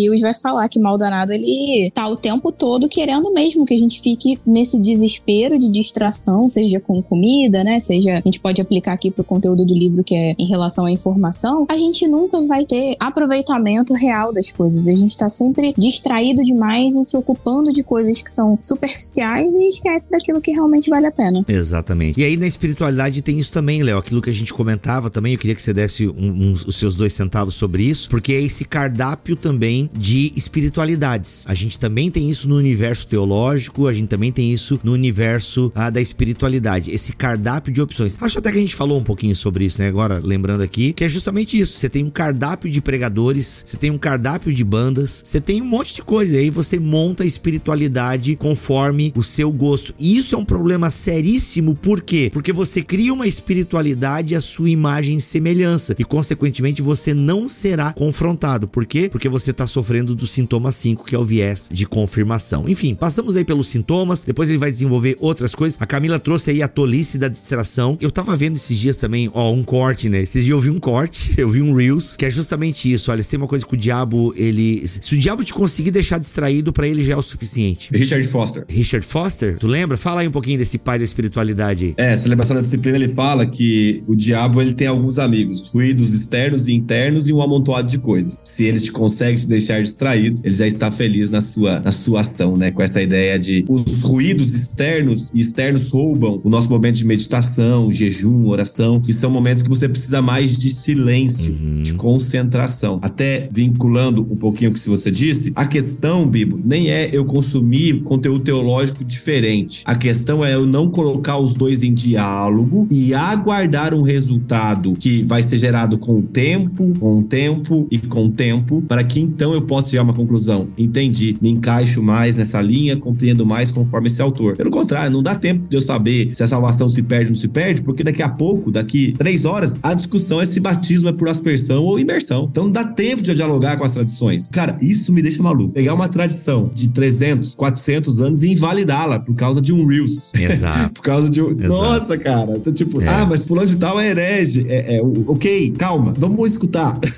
Lewis vai falar que o mal danado, ele tá o tempo todo querendo mesmo que a gente fique nesse desespero de distração, seja com comida, né, seja, a gente pode aplicar aqui pro conteúdo do livro que é em relação à informação, a gente nunca vai ter aproveitamento real das coisas. A gente tá sempre distraído demais e se ocupando de coisas que são superficiais e esquece daquilo que realmente vale a pena. Exatamente. E aí na espiritualidade tem isso também, Léo. Aquilo que a gente comentava também, eu queria que você desse um- uns- os seus dois centavos sobre isso, porque é esse cardápio também de espiritualidades. A gente também tem isso no universo teológico, a gente também tem isso no universo ah, da espiritualidade. Esse cardápio de opções. Acho até que a gente falou um pouquinho sobre isso, né? Agora, lembrando aqui, que é justamente isso. Você tem um cardápio de pregadores, você tem um cardápio de bandas, você tem um monte de coisa. E aí você monta a espiritualidade conforme o seu gosto. E isso é um problema seríssimo, por quê? Porque você cria uma espiritualidade à sua imagem e semelhança. E, consequentemente, você não será confrontado. Por quê? Porque você está sofrendo do sintoma 5, que é o viés de confirmação. Enfim, passamos aí pelos sintomas, depois ele vai desenvolver outras coisas. A Camila trouxe aí a tolice da distração. Eu tava vendo esses dias também, ó, um corte, né? Esses dias eu vi um corte, eu vi um Reels, que é justamente isso. Olha, se tem uma coisa que o diabo, ele. Se o diabo te conseguir deixar distraído, pra ele já é o suficiente. Richard Foster. Richard Foster, tu lembra? Fala aí um pouquinho desse pai da espiritualidade aí. É, celebração da disciplina, ele fala que o diabo ele tem alguns amigos, ruídos externos e internos e um amontoado de coisas. Se eles te conseguem te deixar distraído, ele já está feliz na sua, na sua ação, né? Com essa ideia de os ruídos externos e externos roubam o nosso momento de meditação, jejum, oração, que são momentos que você precisa mais de silêncio, Uhum. de concentração. Até vinculando um pouquinho o que você disse, a questão, Bibo, nem é eu consumir conteúdo teológico diferente. A questão é eu não colocar os dois em diálogo e aguardar um resultado que vai ser gerado com o tempo, com o tempo e com o tempo, para que então eu possa chegar a uma conclusão. Entendi, me encaixo mais nessa linha, compreendo mais conforme esse autor. Pelo contrário, não dá tempo de eu saber se a salvação se perde ou não se perde, porque daqui a pouco, daqui três horas, a discussão é se batismo é por aspersão ou imersão. Então não dá tempo de eu dialogar com as tradições. Cara, isso me deixa maluco. Pegar uma tradição de 300, 400 anos e invalidá-la por causa de um Reels. Exato. Por causa de um. Exato. Nossa, cara. Então, tipo, É. ah, mas fulano de tal é herege. É, é, ok, calma, vamos escutar.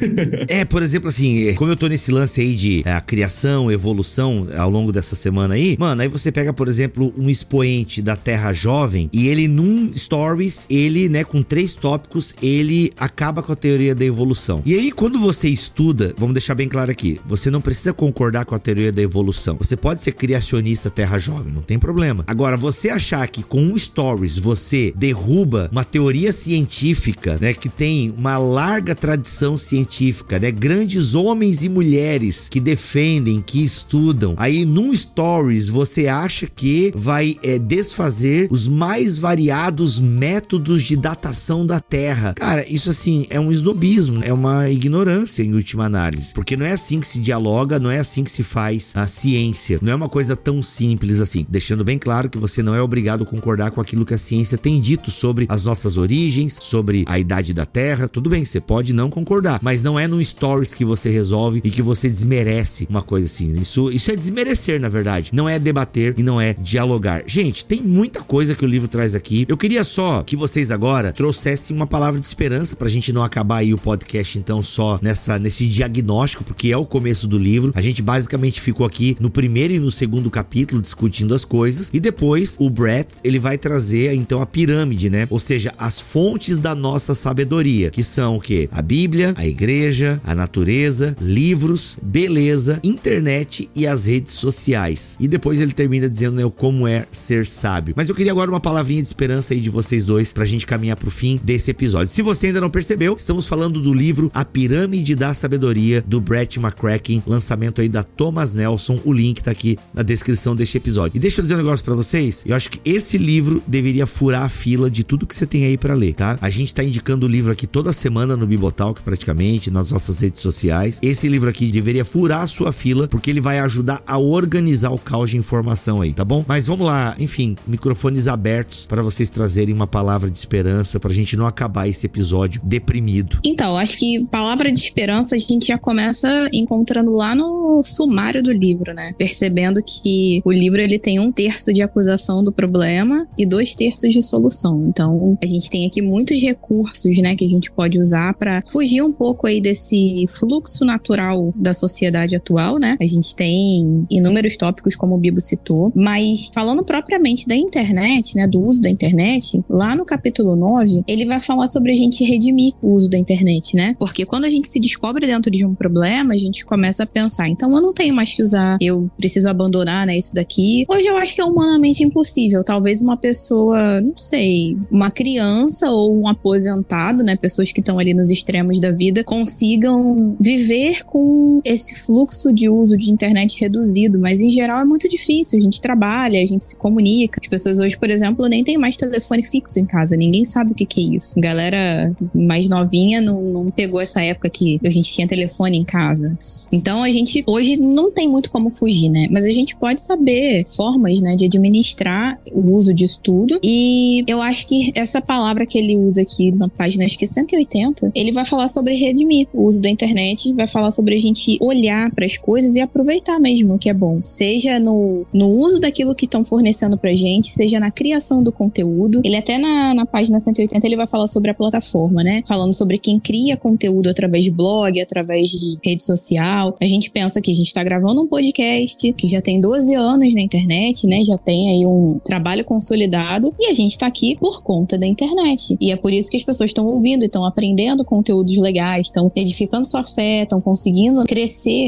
É, por exemplo, assim, é, como eu tô nesse lance aí de é, criação, evolução ao longo dessa semana aí, mano, aí você pega, por exemplo, um expoente da Terra Jovem e ele num stories, ele, né, com três tópicos, ele acaba com a teoria da evolução. E aí, quando você estuda, vamos deixar bem claro aqui, você não precisa concordar com a teoria da evolução. Você pode ser criacionista Terra Jovem, não tem problema. Agora, você achar que com um stories você derruba uma teoria científica, né, que tem uma larga tradição científica, né, grandes homens e mulheres mulheres que defendem, que estudam. Aí num stories você acha que vai é, desfazer os mais variados métodos de datação da Terra. Cara, isso assim é um snobismo, é uma ignorância em última análise, porque não é assim que se dialoga, não é assim que se faz a ciência. Não é uma coisa tão simples assim. Deixando bem claro que você não é obrigado a concordar com aquilo que a ciência tem dito sobre as nossas origens, sobre a idade da Terra. Tudo bem, você pode não concordar, mas não é no stories que você resolve e que você desmerece uma coisa assim. Isso, isso é desmerecer, na verdade. Não é debater e não é dialogar. Gente, tem muita coisa que o livro traz aqui. Eu queria só que vocês agora trouxessem uma palavra de esperança pra gente não acabar aí o podcast então só nessa nesse diagnóstico, porque é o começo do livro. A gente basicamente ficou aqui no primeiro e no segundo capítulo discutindo as coisas e depois o Brett, ele vai trazer então a pirâmide, né? Ou seja, as fontes da nossa sabedoria, que são o que? A Bíblia, a igreja, a natureza, livros, beleza, internet e as redes sociais. E depois ele termina dizendo né, como é ser sábio. Mas eu queria agora uma palavrinha de esperança aí de vocês dois pra gente caminhar pro fim desse episódio. Se você ainda não percebeu, estamos falando do livro A Pirâmide da Sabedoria do Brett McCracken, lançamento aí da Thomas Nelson. O link tá aqui na descrição deste episódio. E deixa eu dizer um negócio para vocês. Eu acho que esse livro deveria furar a fila de tudo que você tem aí para ler, tá? A gente tá indicando o livro aqui toda semana no Bibotalk praticamente, nas nossas redes sociais. Esse livro aqui deveria furar a sua fila porque ele vai ajudar a organizar o caos de informação aí, tá bom? Mas vamos lá, enfim, microfones abertos para vocês trazerem uma palavra de esperança pra gente não acabar esse episódio deprimido. Então, acho que palavra de esperança a gente já começa encontrando lá no sumário do livro, né? Percebendo que o livro ele tem um terço de acusação do problema e dois terços de solução. Então, a gente tem aqui muitos recursos, né, que a gente pode usar para fugir um pouco aí desse fluxo natural da sociedade atual, né? A gente tem inúmeros tópicos, como o Bibo citou, mas falando propriamente da internet, né, do uso da internet, lá no capítulo 9, ele vai falar sobre a gente redimir o uso da internet, né? Porque quando a gente se descobre dentro de um problema, a gente começa a pensar, então eu não tenho mais que usar, eu preciso abandonar, né, isso daqui. Hoje eu acho que é humanamente impossível. Talvez uma pessoa, não sei, uma criança ou um aposentado, né, pessoas que estão ali nos extremos da vida, consigam viver com esse fluxo de uso de internet reduzido, mas em geral é muito difícil. A gente trabalha, a gente se comunica. As pessoas hoje, por exemplo, nem tem mais telefone fixo em casa, ninguém sabe o que, que é isso. Galera mais novinha não, não pegou essa época que a gente tinha telefone em casa. Então a gente hoje não tem muito como fugir, né? Mas a gente pode saber formas, né, de administrar o uso disso tudo. E eu acho que essa palavra que ele usa aqui na página acho que 180, ele vai falar sobre redimir o uso da internet, vai falar sobre a gente olhar para as coisas e aproveitar mesmo o que é bom. Seja no, no uso daquilo que estão fornecendo pra gente, seja na criação do conteúdo. Ele até na, na página 180 ele vai falar sobre a plataforma, né? Falando sobre quem cria conteúdo através de blog, através de rede social. A gente pensa que a gente tá gravando um podcast que já tem 12 anos na internet, né? Já tem aí um trabalho consolidado e a gente tá aqui por conta da internet. E é por isso que as pessoas estão ouvindo, estão aprendendo conteúdos legais, estão edificando sua fé, estão conseguindo crescer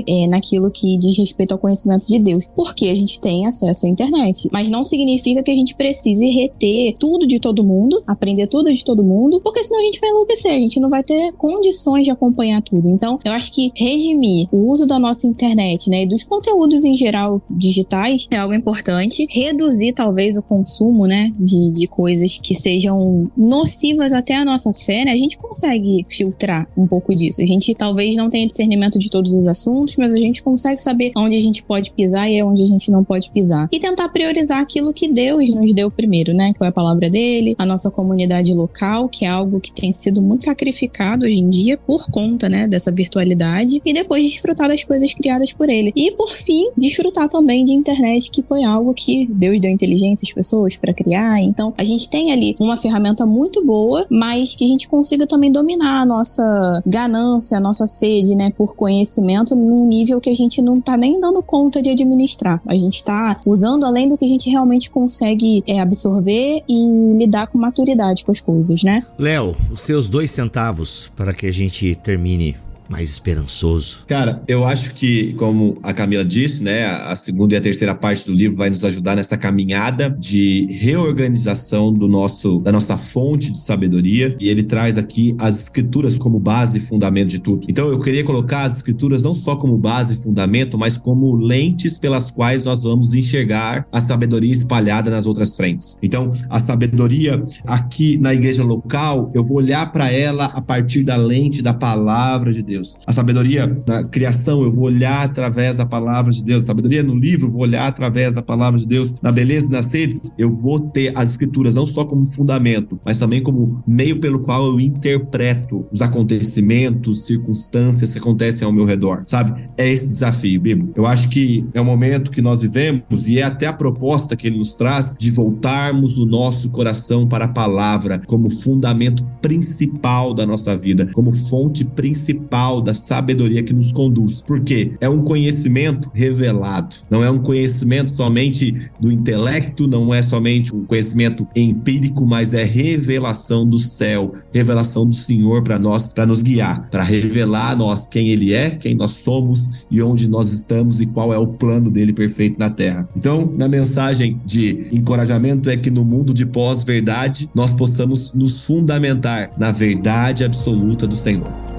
é, naquilo que diz respeito ao conhecimento de Deus. Porque a gente tem acesso à internet. Mas não significa que a gente precise reter tudo de todo mundo, aprender tudo de todo mundo, porque senão a gente vai enlouquecer, a gente não vai ter condições de acompanhar tudo. Então, eu acho que redimir o uso da nossa internet, né, e dos conteúdos em geral digitais é algo importante. Reduzir talvez o consumo, né, de, de coisas que sejam nocivas até a nossa fé, né? A gente consegue filtrar um pouco disso. A gente talvez não tenha discernimento de todos os assuntos, mas a gente consegue saber onde a gente pode pisar e onde a gente não pode pisar. E tentar priorizar aquilo que Deus nos deu primeiro, né? Que foi a palavra dele, a nossa comunidade local, que é algo que tem sido muito sacrificado hoje em dia por conta, né, dessa virtualidade. E depois desfrutar das coisas criadas por ele. E por fim, desfrutar também de internet, que foi algo que Deus deu inteligência às pessoas para criar. Então, a gente tem ali uma ferramenta muito boa, mas que a gente consiga também dominar a nossa ganância, a nossa sede, né, por conhecimento num nível que a gente não tá nem dando conta de administrar. A gente tá usando além do que a gente realmente consegue é, absorver e lidar com maturidade com as coisas, né? Léo, os seus dois centavos para que a gente termine mais esperançoso? Cara, eu acho que, como a Camila disse, né, a segunda e a terceira parte do livro vai nos ajudar nessa caminhada de reorganização do nosso, da nossa fonte de sabedoria. E ele traz aqui as escrituras como base e fundamento de tudo. Então, eu queria colocar as escrituras não só como base e fundamento, mas como lentes pelas quais nós vamos enxergar a sabedoria espalhada nas outras frentes. Então, a sabedoria aqui na igreja local, eu vou olhar para ela a partir da lente da palavra de Deus. A sabedoria na criação, eu vou olhar através da palavra de Deus. Sabedoria no livro, eu vou olhar através da palavra de Deus. Na beleza e nas sedes, eu vou ter as escrituras não só como fundamento, mas também como meio pelo qual eu interpreto os acontecimentos, circunstâncias que acontecem ao meu redor, sabe? É esse desafio, Bibo. Eu acho que é o momento que nós vivemos e é até a proposta que ele nos traz de voltarmos o nosso coração para a palavra como fundamento principal da nossa vida, como fonte principal da sabedoria que nos conduz. Porque é um conhecimento revelado, não é um conhecimento somente do intelecto, não é somente um conhecimento empírico, mas é revelação do céu, revelação do Senhor para nós, para nos guiar, para revelar a nós quem ele é, quem nós somos e onde nós estamos e qual é o plano dele perfeito na terra. Então, na mensagem de encorajamento é que no mundo de pós-verdade nós possamos nos fundamentar na verdade absoluta do Senhor.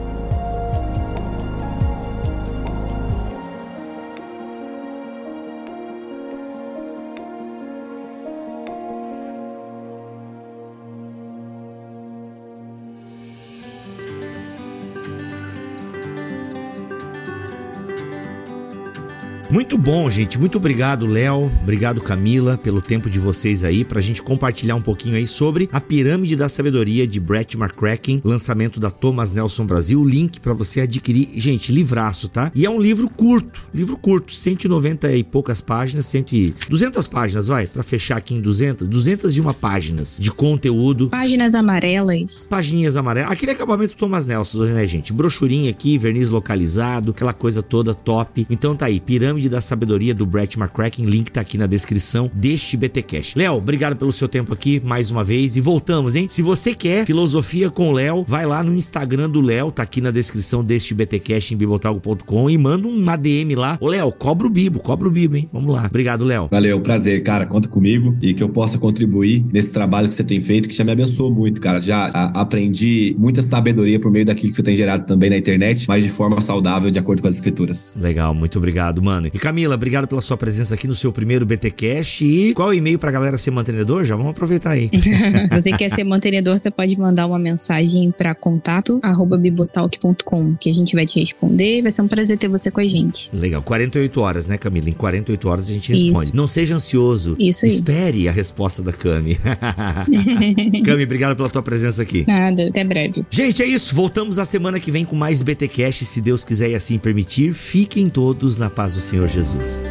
Muito bom, gente. Muito obrigado, Léo. Obrigado, Camila, pelo tempo de vocês aí pra gente compartilhar um pouquinho aí sobre a Pirâmide da Sabedoria de Brett McCracken, lançamento da Thomas Nelson Brasil. Link para você adquirir, gente, livraço, tá? E é um livro curto, livro curto, 190 e poucas páginas, 100 e 200 páginas, vai, para fechar aqui em 200, 201 páginas de conteúdo. Páginas amarelas. Paginhas amarelas. Aquele acabamento Thomas Nelson, né, gente? Brochurinha aqui, verniz localizado, aquela coisa toda top. Então tá aí, Pirâmide da Sabedoria do Brett McCracken. Link tá aqui na descrição deste BTcast. Léo, obrigado pelo seu tempo aqui mais uma vez e voltamos, hein? Se você quer filosofia com o Léo, vai lá no Instagram do Léo, tá aqui na descrição deste BTcast em bibotalgo.com e manda um ADM lá. Ô Léo, cobra o bibo, cobra o bibo, hein? Vamos lá. Obrigado, Léo. Valeu, prazer, cara. Conta comigo e que eu possa contribuir nesse trabalho que você tem feito, que já me abençoou muito, cara. Já a, aprendi muita sabedoria por meio daquilo que você tem gerado também na internet, mas de forma saudável, de acordo com as escrituras. Legal, muito obrigado, mano. E Camila, obrigado pela sua presença aqui no seu primeiro BTcast. E qual é o e-mail pra galera ser mantenedor? Já vamos aproveitar aí. você quer ser mantenedor, você pode mandar uma mensagem para contato bibotalk.com, que a gente vai te responder. Vai ser um prazer ter você com a gente. Legal. 48 horas, né, Camila? Em 48 horas a gente responde. Isso. Não seja ansioso. Isso aí. Espere a resposta da Cami. Cami, obrigado pela tua presença aqui. Nada, até breve. Gente, é isso. Voltamos na semana que vem com mais BTcast, se Deus quiser e assim permitir. Fiquem todos na paz do Senhor Jesus.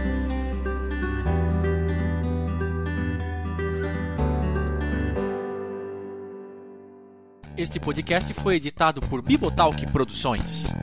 Este podcast foi editado por Bibotalk Produções.